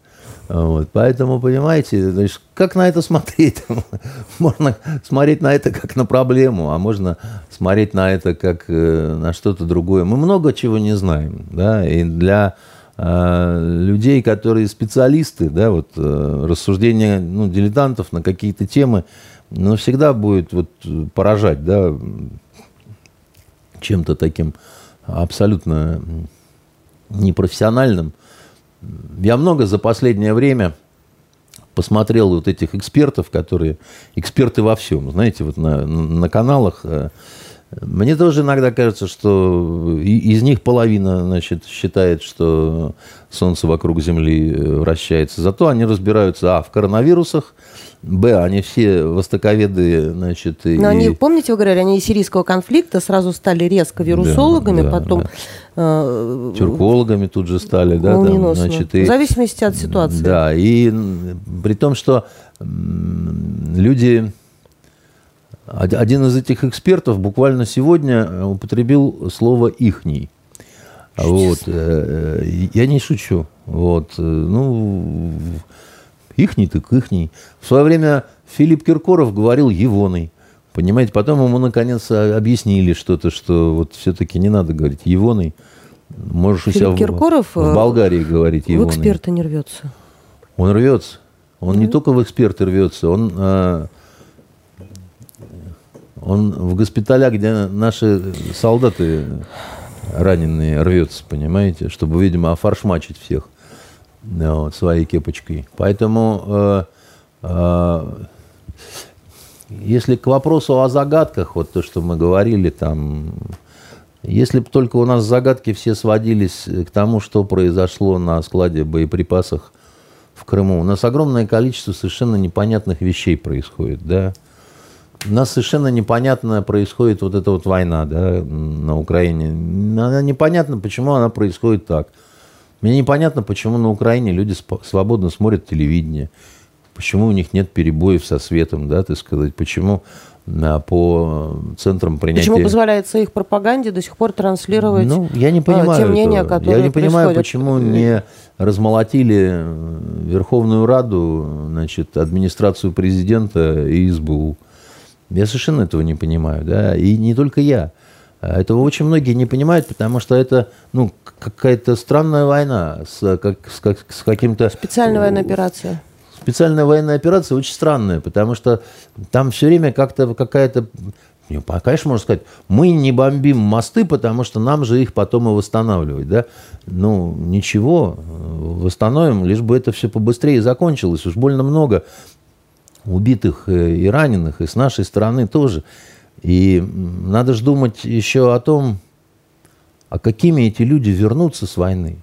Вот, поэтому, понимаете, значит, как на это смотреть? можно смотреть на это как на проблему, а можно смотреть на это как э, на что-то другое. Мы много чего не знаем, да, и для э, людей, которые специалисты, да, вот э, рассуждения ну, дилетантов на какие-то темы, ну, всегда будет вот поражать, да, чем-то таким абсолютно непрофессиональным. Я много за последнее время посмотрел вот этих экспертов, которые эксперты во всем, знаете, вот на, на каналах. Мне тоже иногда кажется, что из них половина значит, считает, что Солнце вокруг Земли э, вращается. Зато они разбираются, а, в коронавирусах, б, они все востоковеды, значит... Но и... они, помните, вы говорили, они из сирийского конфликта сразу стали резко вирусологами, да, потом... Да. Э, Тюркологами тут же стали, да, там, значит, и, в зависимости от ситуации. Да, и при том, что люди один из этих экспертов буквально сегодня употребил слово «ихний». Вот, э, э, я не шучу. Вот, э, ну, ихний так ихний. В свое время Филипп Киркоров говорил «егоный». Понимаете, потом ему наконец объяснили что-то, что вот все-таки не надо говорить «егоный». Можешь Филипп у себя Киркоров в, в Болгарии говорить «егоный». В эксперты не рвется. Он рвется. Он mm-hmm. не только в эксперты рвется, он он в госпиталях, где наши солдаты раненые рвется, понимаете, чтобы, видимо, офаршмачить всех вот, своей кепочкой. Поэтому, э, э, если к вопросу о загадках, вот то, что мы говорили там, если бы только у нас загадки все сводились к тому, что произошло на складе боеприпасов в Крыму, у нас огромное количество совершенно непонятных вещей происходит, да, у нас совершенно непонятно происходит вот эта вот война да, на Украине. Она непонятно, почему она происходит так. Мне непонятно, почему на Украине люди свободно смотрят телевидение, почему у них нет перебоев со светом, да, так сказать, почему а, по центрам принятия... Почему позволяется их пропаганде до сих пор транслировать ну, я не понимаю те мнения, этого. которые Я не понимаю, почему не размолотили Верховную Раду, значит, администрацию президента и СБУ. Я совершенно этого не понимаю, да, и не только я. Этого очень многие не понимают, потому что это, ну, какая-то странная война с, как, с, как, с каким-то... Специальная военная операция. Специальная военная операция очень странная, потому что там все время как-то какая-то... Конечно, можно сказать, мы не бомбим мосты, потому что нам же их потом и восстанавливать, да? Ну, ничего, восстановим, лишь бы это все побыстрее закончилось. Уж больно много убитых э, и раненых, и с нашей стороны тоже. И надо же думать еще о том, а какими эти люди вернутся с войны.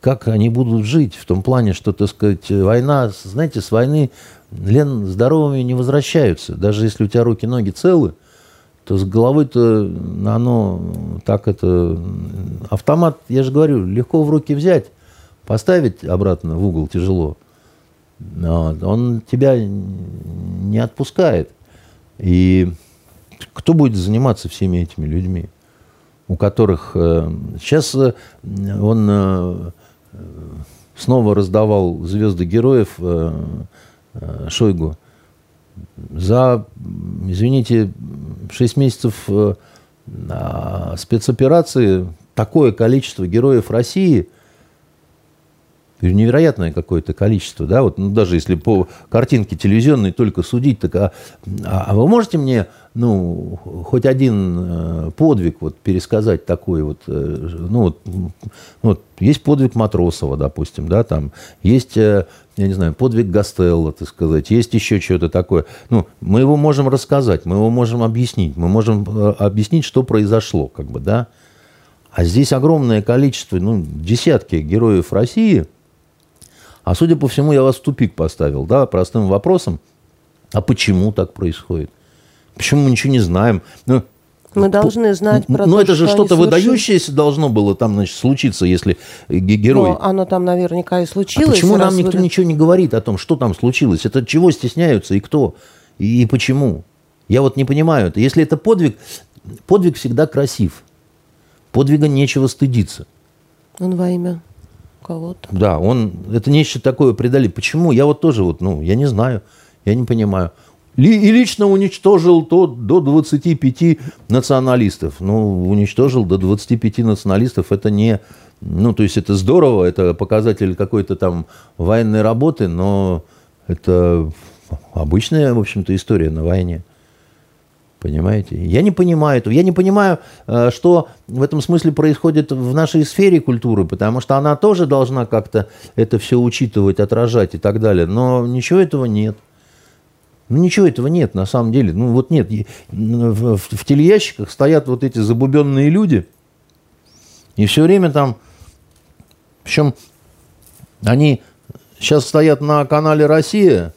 Как они будут жить в том плане, что, так сказать, война, знаете, с войны Лен здоровыми не возвращаются. Даже если у тебя руки-ноги целы, то с головой-то оно так это... Автомат, я же говорю, легко в руки взять, поставить обратно в угол тяжело – он тебя не отпускает. И кто будет заниматься всеми этими людьми, у которых... Э, сейчас э, он э, снова раздавал звезды героев Шойгу. За, извините, 6 месяцев спецоперации такое количество героев России – невероятное какое-то количество, да, вот, ну, даже если по картинке телевизионной только судить, так, а, а вы можете мне, ну, хоть один э, подвиг вот пересказать такой вот, э, ну, вот, вот, есть подвиг Матросова, допустим, да, там, есть, э, я не знаю, подвиг Гастелла, так сказать, есть еще что-то такое, ну, мы его можем рассказать, мы его можем объяснить, мы можем объяснить, что произошло, как бы, да, а здесь огромное количество, ну, десятки героев России – а судя по всему, я вас в тупик поставил, да, простым вопросом. А почему так происходит? Почему мы ничего не знаем? Ну, мы должны знать про Ну, это же что то выдающееся должно было там, значит, случиться, если герой... Но оно там наверняка и случилось. А почему нам никто вы... ничего не говорит о том, что там случилось? Это чего стесняются и кто? И, и почему? Я вот не понимаю. Если это подвиг, подвиг всегда красив. Подвига нечего стыдиться. Он во имя кого-то. Да, он, это нечто такое предали. Почему? Я вот тоже вот, ну, я не знаю, я не понимаю. И лично уничтожил то до 25 националистов. Ну, уничтожил до 25 националистов, это не... Ну, то есть это здорово, это показатель какой-то там военной работы, но это обычная, в общем-то, история на войне. Понимаете? Я не понимаю этого. Я не понимаю, э, что в этом смысле происходит в нашей сфере культуры, потому что она тоже должна как-то это все учитывать, отражать и так далее. Но ничего этого нет. Ну, ничего этого нет, на самом деле. Ну, вот нет. В, в, в телеящиках стоят вот эти забубенные люди, и все время там... Причем они сейчас стоят на канале «Россия»,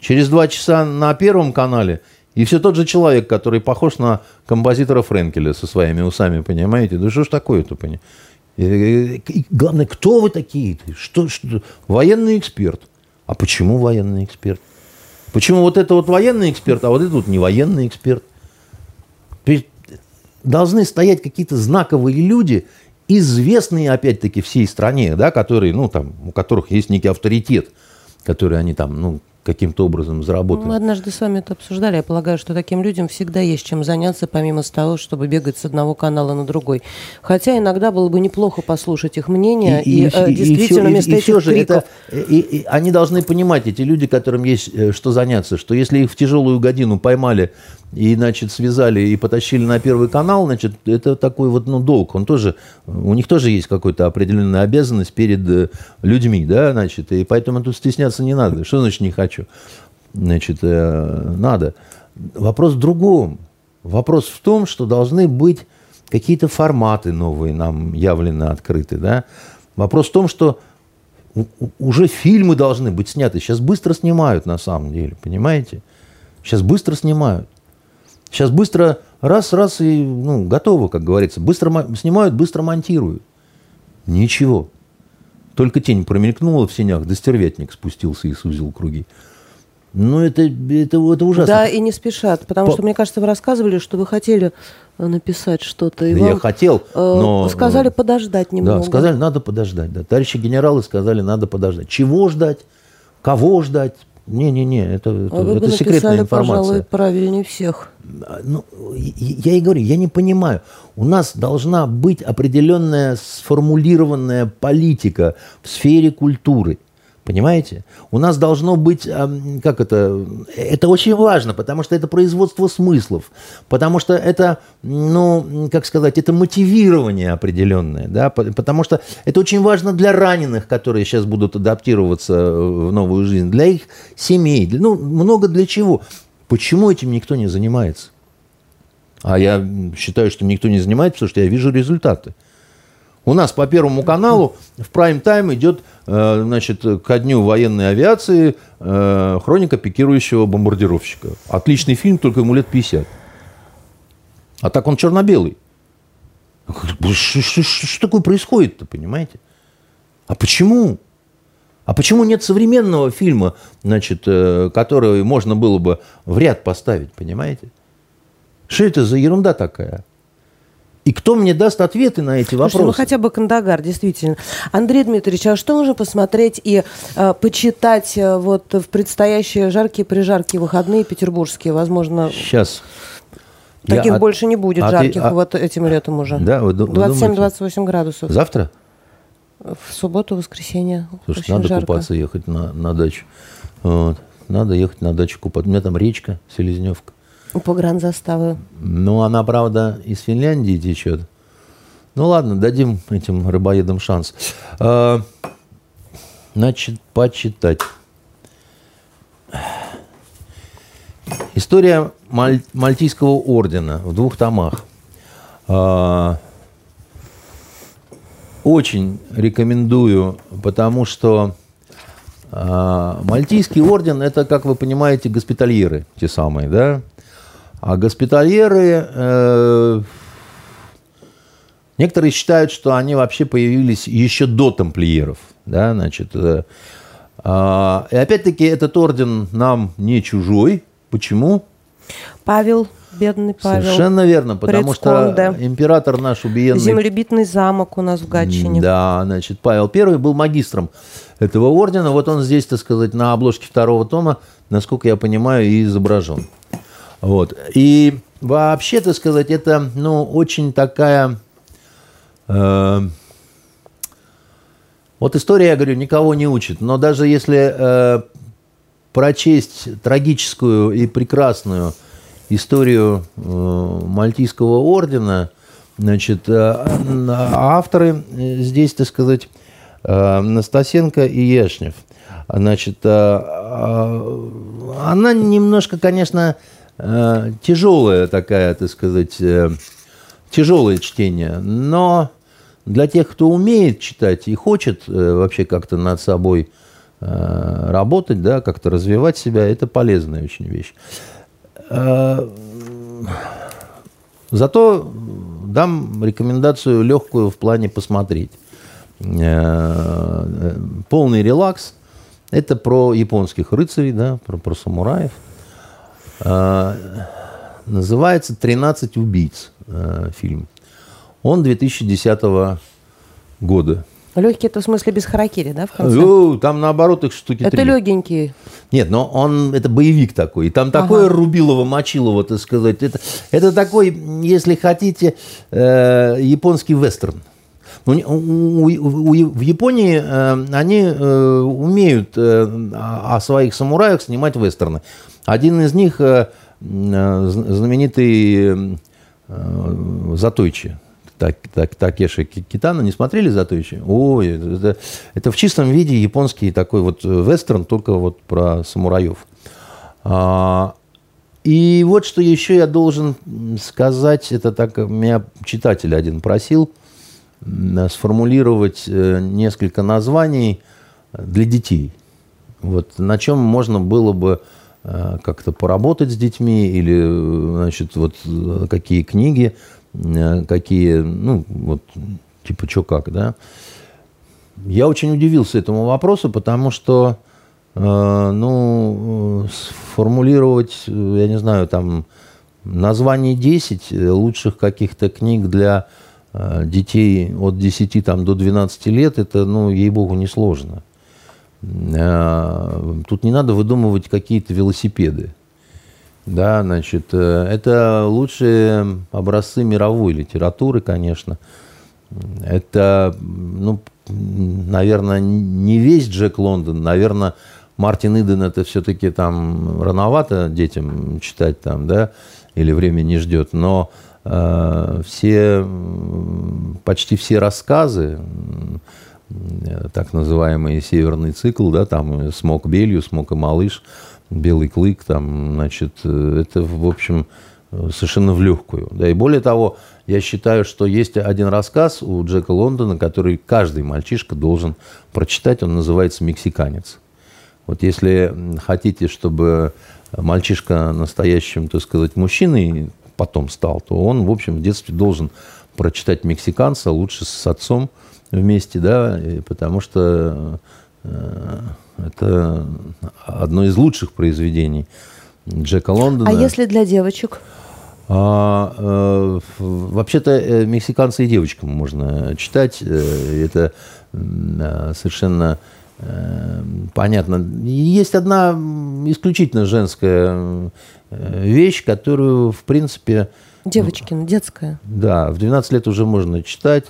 через два часа на Первом канале – и все тот же человек, который похож на композитора Френкеля со своими усами, понимаете? Да что ж такое-то, понимаете? И, главное, кто вы такие? Что, что? Военный эксперт. А почему военный эксперт? Почему вот это вот военный эксперт, а вот это вот не военный эксперт? Должны стоять какие-то знаковые люди, известные, опять-таки, всей стране, да, которые, ну, там, у которых есть некий авторитет, который они там, ну, каким-то образом заработать. Мы однажды с вами это обсуждали. Я полагаю, что таким людям всегда есть чем заняться, помимо того, чтобы бегать с одного канала на другой. Хотя иногда было бы неплохо послушать их мнение и, и, и, и действительно и, вместо и, и этих же криков... Это, и, и, они должны понимать, эти люди, которым есть э, что заняться, что если их в тяжелую годину поймали и, значит, связали и потащили на Первый канал, значит, это такой вот, ну, долг. Он тоже, у них тоже есть какая-то определенная обязанность перед э, людьми, да, значит, и поэтому тут стесняться не надо. Что значит не хочу? Значит, э, надо. Вопрос в другом. Вопрос в том, что должны быть какие-то форматы новые нам явлены, открыты, да. Вопрос в том, что уже фильмы должны быть сняты. Сейчас быстро снимают, на самом деле, понимаете? Сейчас быстро снимают. Сейчас быстро раз-раз и ну, готово, как говорится. Быстро снимают, быстро монтируют. Ничего. Только тень промелькнула в сенях, да стервятник спустился и сузил круги. Ну, это, это, это ужасно. Да, и не спешат, потому По... что, мне кажется, вы рассказывали, что вы хотели э, написать что-то. И да я хотел, э, но... Сказали подождать немного. Да, сказали, надо подождать. Да. Товарищи генералы сказали, надо подождать. Чего ждать? Кого ждать? Не-не-не, это, это, а вы это бы секретная написали, информация. пожалуй, правильнее всех. А, ну, я и говорю, я не понимаю. У нас должна быть определенная сформулированная политика в сфере культуры. Понимаете? У нас должно быть, как это, это очень важно, потому что это производство смыслов, потому что это, ну, как сказать, это мотивирование определенное, да, потому что это очень важно для раненых, которые сейчас будут адаптироваться в новую жизнь, для их семей, ну, много для чего. Почему этим никто не занимается? А я считаю, что никто не занимается, потому что я вижу результаты. У нас по Первому каналу в прайм-тайм идет, э, значит, ко дню военной авиации э, хроника пикирующего бомбардировщика. Отличный фильм, только ему лет 50. А так он черно-белый. Что такое происходит-то, понимаете? А почему? А почему нет современного фильма, значит, э, который можно было бы в ряд поставить, понимаете? Что это за ерунда такая? И кто мне даст ответы на эти вопросы? Слушайте, ну хотя бы Кандагар, действительно. Андрей Дмитриевич, а что можно посмотреть и э, почитать э, вот в предстоящие жаркие прижаркие выходные петербургские, возможно? Сейчас. Таких Я больше от... не будет а жарких ты, а... вот этим летом уже. Да, вы 27-28 градусов. Завтра? В субботу, воскресенье. Слушай, Очень надо жарко. купаться, ехать на, на дачу. Вот. Надо ехать на дачу купаться. У меня там речка, Селезневка. Погранзаставы. Ну, она, правда, из Финляндии течет. Ну, ладно, дадим этим рыбоедам шанс. А, значит, почитать. История Маль- Мальтийского ордена в двух томах. А, очень рекомендую, потому что а, Мальтийский орден – это, как вы понимаете, госпитальеры те самые, да? А госпитальеры, э, некоторые считают, что они вообще появились еще до тамплиеров. Да, значит, э, э, и опять-таки этот орден нам не чужой. Почему? Павел, бедный Павел. Совершенно верно, потому Прецконде. что император наш убиенный... Землелюбительный замок у нас в Гатчине. Да, значит, Павел I был магистром этого ордена. Вот он здесь, так сказать, на обложке второго тома, насколько я понимаю, и изображен. Вот. И вообще, так сказать, это ну, очень такая... Э, вот история, я говорю, никого не учит. Но даже если э, прочесть трагическую и прекрасную историю э, Мальтийского ордена, значит, э, авторы здесь, так сказать, Настасенко и Яшнев. Значит, она немножко, конечно, тяжелая такая, так сказать, тяжелое чтение, но для тех, кто умеет читать и хочет вообще как-то над собой Э, работать, да, как-то развивать себя, это полезная очень вещь. Э, зато дам рекомендацию легкую в плане посмотреть. Э, полный релакс. Это про японских рыцарей, да, про, про самураев. Называется «13 убийц» фильм. Он 2010 года. Легкие это в смысле без харакири, да, в конце? Ну, там наоборот их штуки Это три. легенькие. Нет, но он, это боевик такой. И там такое ага. рубилово-мочилово, так сказать. Это, это такой, если хотите, э, японский вестерн. У, у, у, в Японии э, они э, умеют э, о своих самураях снимать вестерны. Один из них э, э знаменитый э, Затойчи так, так, Такеши Китана. Не смотрели «Затойчи»? Ой, это, это в чистом виде японский такой вот вестерн, только вот про самураев. А, и вот что еще я должен сказать, это так меня читатель один просил сформулировать э, несколько названий для детей. Вот на чем можно было бы э, как-то поработать с детьми или, э, значит, вот какие книги Э, какие, ну, вот, типа, что как, да. Я очень удивился этому вопросу, потому что, э, ну, сформулировать, я не знаю, там, название 10 лучших каких-то книг для э, детей от 10 там, до 12 лет, это, ну, ей-богу, несложно. Э, тут не надо выдумывать какие-то велосипеды. Да, значит, э, это лучшие образцы мировой литературы, конечно. Это, ну, наверное, не весь Джек Лондон, наверное, Мартин Иден это все-таки там рановато детям читать там, да, или время не ждет, но э, все, почти все рассказы, так называемый северный цикл, да, там Смок Белью, Смок и Малыш, белый клык, там, значит, э, это, в общем, совершенно в легкую. Да, и более того, я считаю, что есть один рассказ у Джека Лондона, который каждый мальчишка должен прочитать, он называется «Мексиканец». Вот если хотите, чтобы мальчишка настоящим, так сказать, мужчиной потом стал, то он, в общем, в детстве должен прочитать «Мексиканца», лучше с отцом вместе, да, потому что э, это одно из лучших произведений Джека Лондона. А если для девочек? А, э, вообще-то э, мексиканцы и девочкам можно читать. Э, это совершенно э, понятно. Есть одна исключительно женская вещь, которую, в принципе... Девочкина, детская. Да, в 12 лет уже можно читать.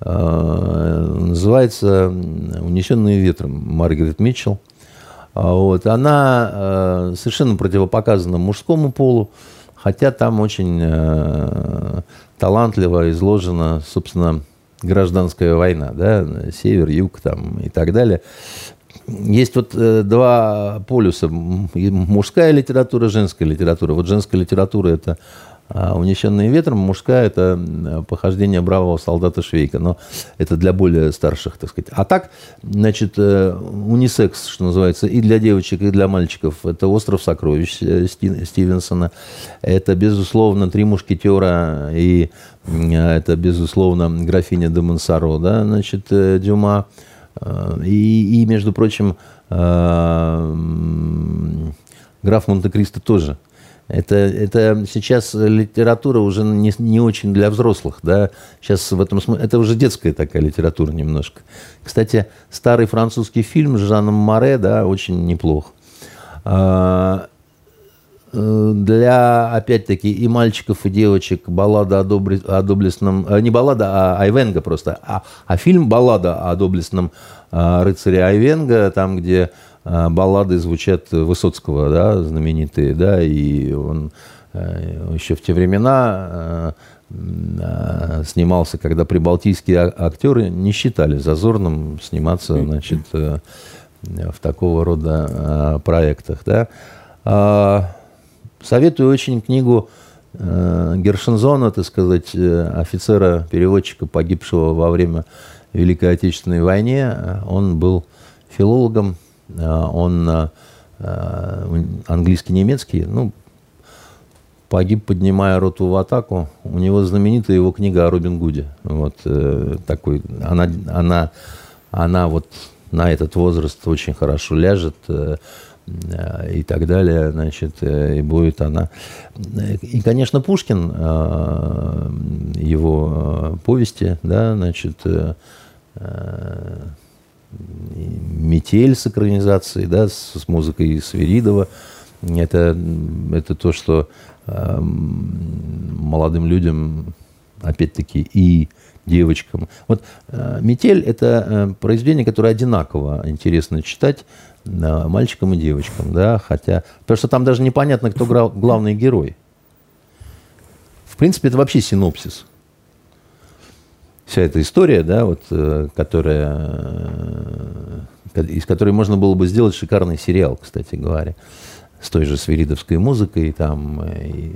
Э, называется «Унесенные ветром» Маргарет Митчелл. А вот. Она э, совершенно противопоказана мужскому полу, хотя там очень э, талантливо изложена, собственно, гражданская война, да, север, юг там и так далее. Есть вот два полюса, мужская литература, женская литература. Вот женская литература – это а «Унесенные ветром» мужская – это похождение бравого солдата Швейка. Но это для более старших, так сказать. А так, значит, э, унисекс, что называется, и для девочек, и для мальчиков. Это «Остров сокровищ» э, Стивенсона. Это, безусловно, «Три мушкетера» и это, безусловно, «Графиня де Монсоро», да, значит, э, Дюма. И, и между прочим, граф Монте-Кристо тоже – это, это сейчас литература уже не, не очень для взрослых, да. Сейчас в этом смысле это уже детская такая литература немножко. Кстати, старый французский фильм с Жаном Море, да, очень неплох. А, э, для, опять-таки, и мальчиков, и девочек баллада о, добре, о доблестном... Э, не баллада, а Айвенга просто, а, а фильм «Баллада о доблестном а, рыцаре Айвенга», там, где а, баллады звучат Высоцкого, да, знаменитые, да, и он еще в те времена снимался, когда прибалтийские а, актеры не считали зазорным сниматься, значит, в такого рода проектах, да. Советую очень книгу Гершензона, так сказать, офицера-переводчика, погибшего во время Великой Отечественной войне. Он был филологом, он английский, немецкий, ну, погиб, поднимая роту в атаку. У него знаменитая его книга о Робин Гуде. Вот э, такой, она, она, она вот на этот возраст очень хорошо ляжет э, э, и так далее, значит, э, и будет она. И, конечно, Пушкин, э, его э, повести, да, значит, э, э, «Метель» с экранизацией, да, с, музыкой Свиридова. Это, это то, что молодым людям, опять-таки, и девочкам. Вот э, «Метель» — это э, произведение, которое одинаково интересно читать э, мальчикам и девочкам, да, хотя... Потому что там даже непонятно, кто главный герой. В принципе, это вообще синопсис. Вся эта история, да, вот, которая, из которой можно было бы сделать шикарный сериал, кстати говоря с той же свиридовской музыкой. Там, и,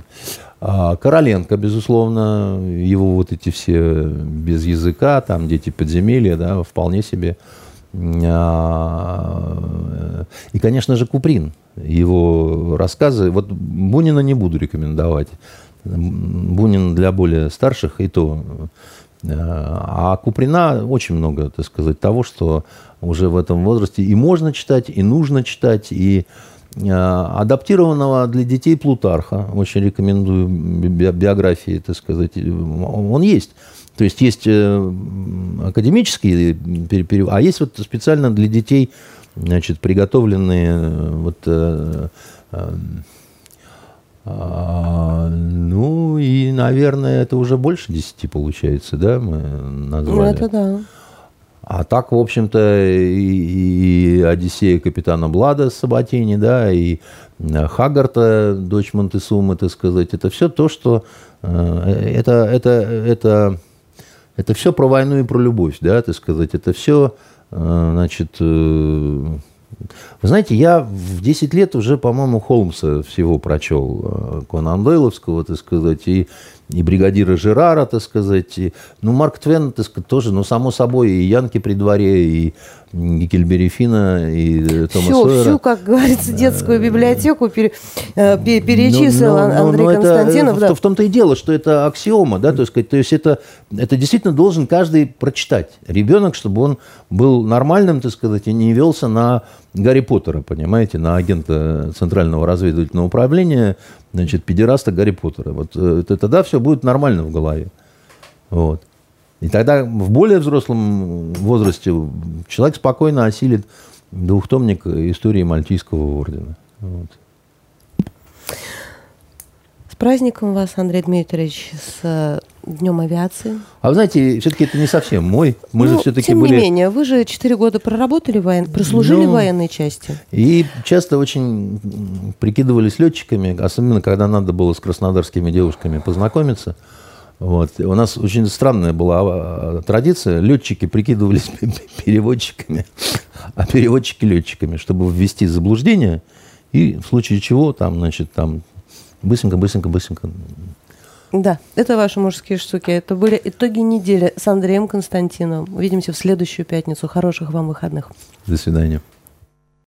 а Короленко, безусловно, его вот эти все без языка, там дети подземелья, да, вполне себе. А, и, конечно же, Куприн, его рассказы. Вот Бунина не буду рекомендовать. Бунин для более старших и то. А Куприна очень много, так сказать, того, что уже в этом возрасте и можно читать, и нужно читать, и Э, адаптированного для детей Плутарха. Очень рекомендую биографии, так сказать. Он есть. То есть есть э, академические переводы, а есть вот специально для детей значит, приготовленные э, вот, ну и, наверное, это уже больше десяти получается, да, мы назвали. Ну, это да. А так, в общем-то, и, и Одиссея капитана Блада Сабатини, да, и э, Хагарта, дочь Монтесумы, так сказать, это все то, что э, это, это, это, это все про войну и про любовь, да, так сказать, это все, э, значит, вы знаете, я в 10 лет уже, по-моему, Холмса всего прочел, Конан Дойловского, так сказать, и и бригадира Жерара, так сказать. И, ну, Марк Твен, так сказать, тоже, ну, само собой, и Янки при дворе, и Гекельбери Фина, и э, Тома всю, Сойера. Всю, как говорится, детскую библиотеку пере, э, перечислил ну, ну, Андрей ну, Константинов. Это, да. в, в том-то и дело, что это аксиома, да, то есть, то есть это, это действительно должен каждый прочитать. Ребенок, чтобы он был нормальным, так сказать, и не велся на Гарри Поттера, понимаете, на агента Центрального разведывательного управления, значит, педераста Гарри Поттера. Вот э, тогда все будет нормально в голове. Вот. И тогда в более взрослом возрасте человек спокойно осилит двухтомник истории Мальтийского ордена. Вот. С праздником вас, Андрей Дмитриевич, с э, Днем авиации. А вы знаете, все-таки это не совсем мой. Мы ну, же все-таки тем были... не менее, вы же четыре года проработали, воен... прослужили ну, в военной части. И часто очень прикидывались летчиками, особенно когда надо было с краснодарскими девушками познакомиться. Вот. У нас очень странная была а, традиция. Летчики прикидывались переводчиками, а переводчики летчиками, чтобы ввести заблуждение. И в случае чего там, значит, там быстренько, быстренько, быстренько да, это ваши мужские штуки. Это были итоги недели с Андреем Константиновым. Увидимся в следующую пятницу. Хороших вам выходных. До свидания.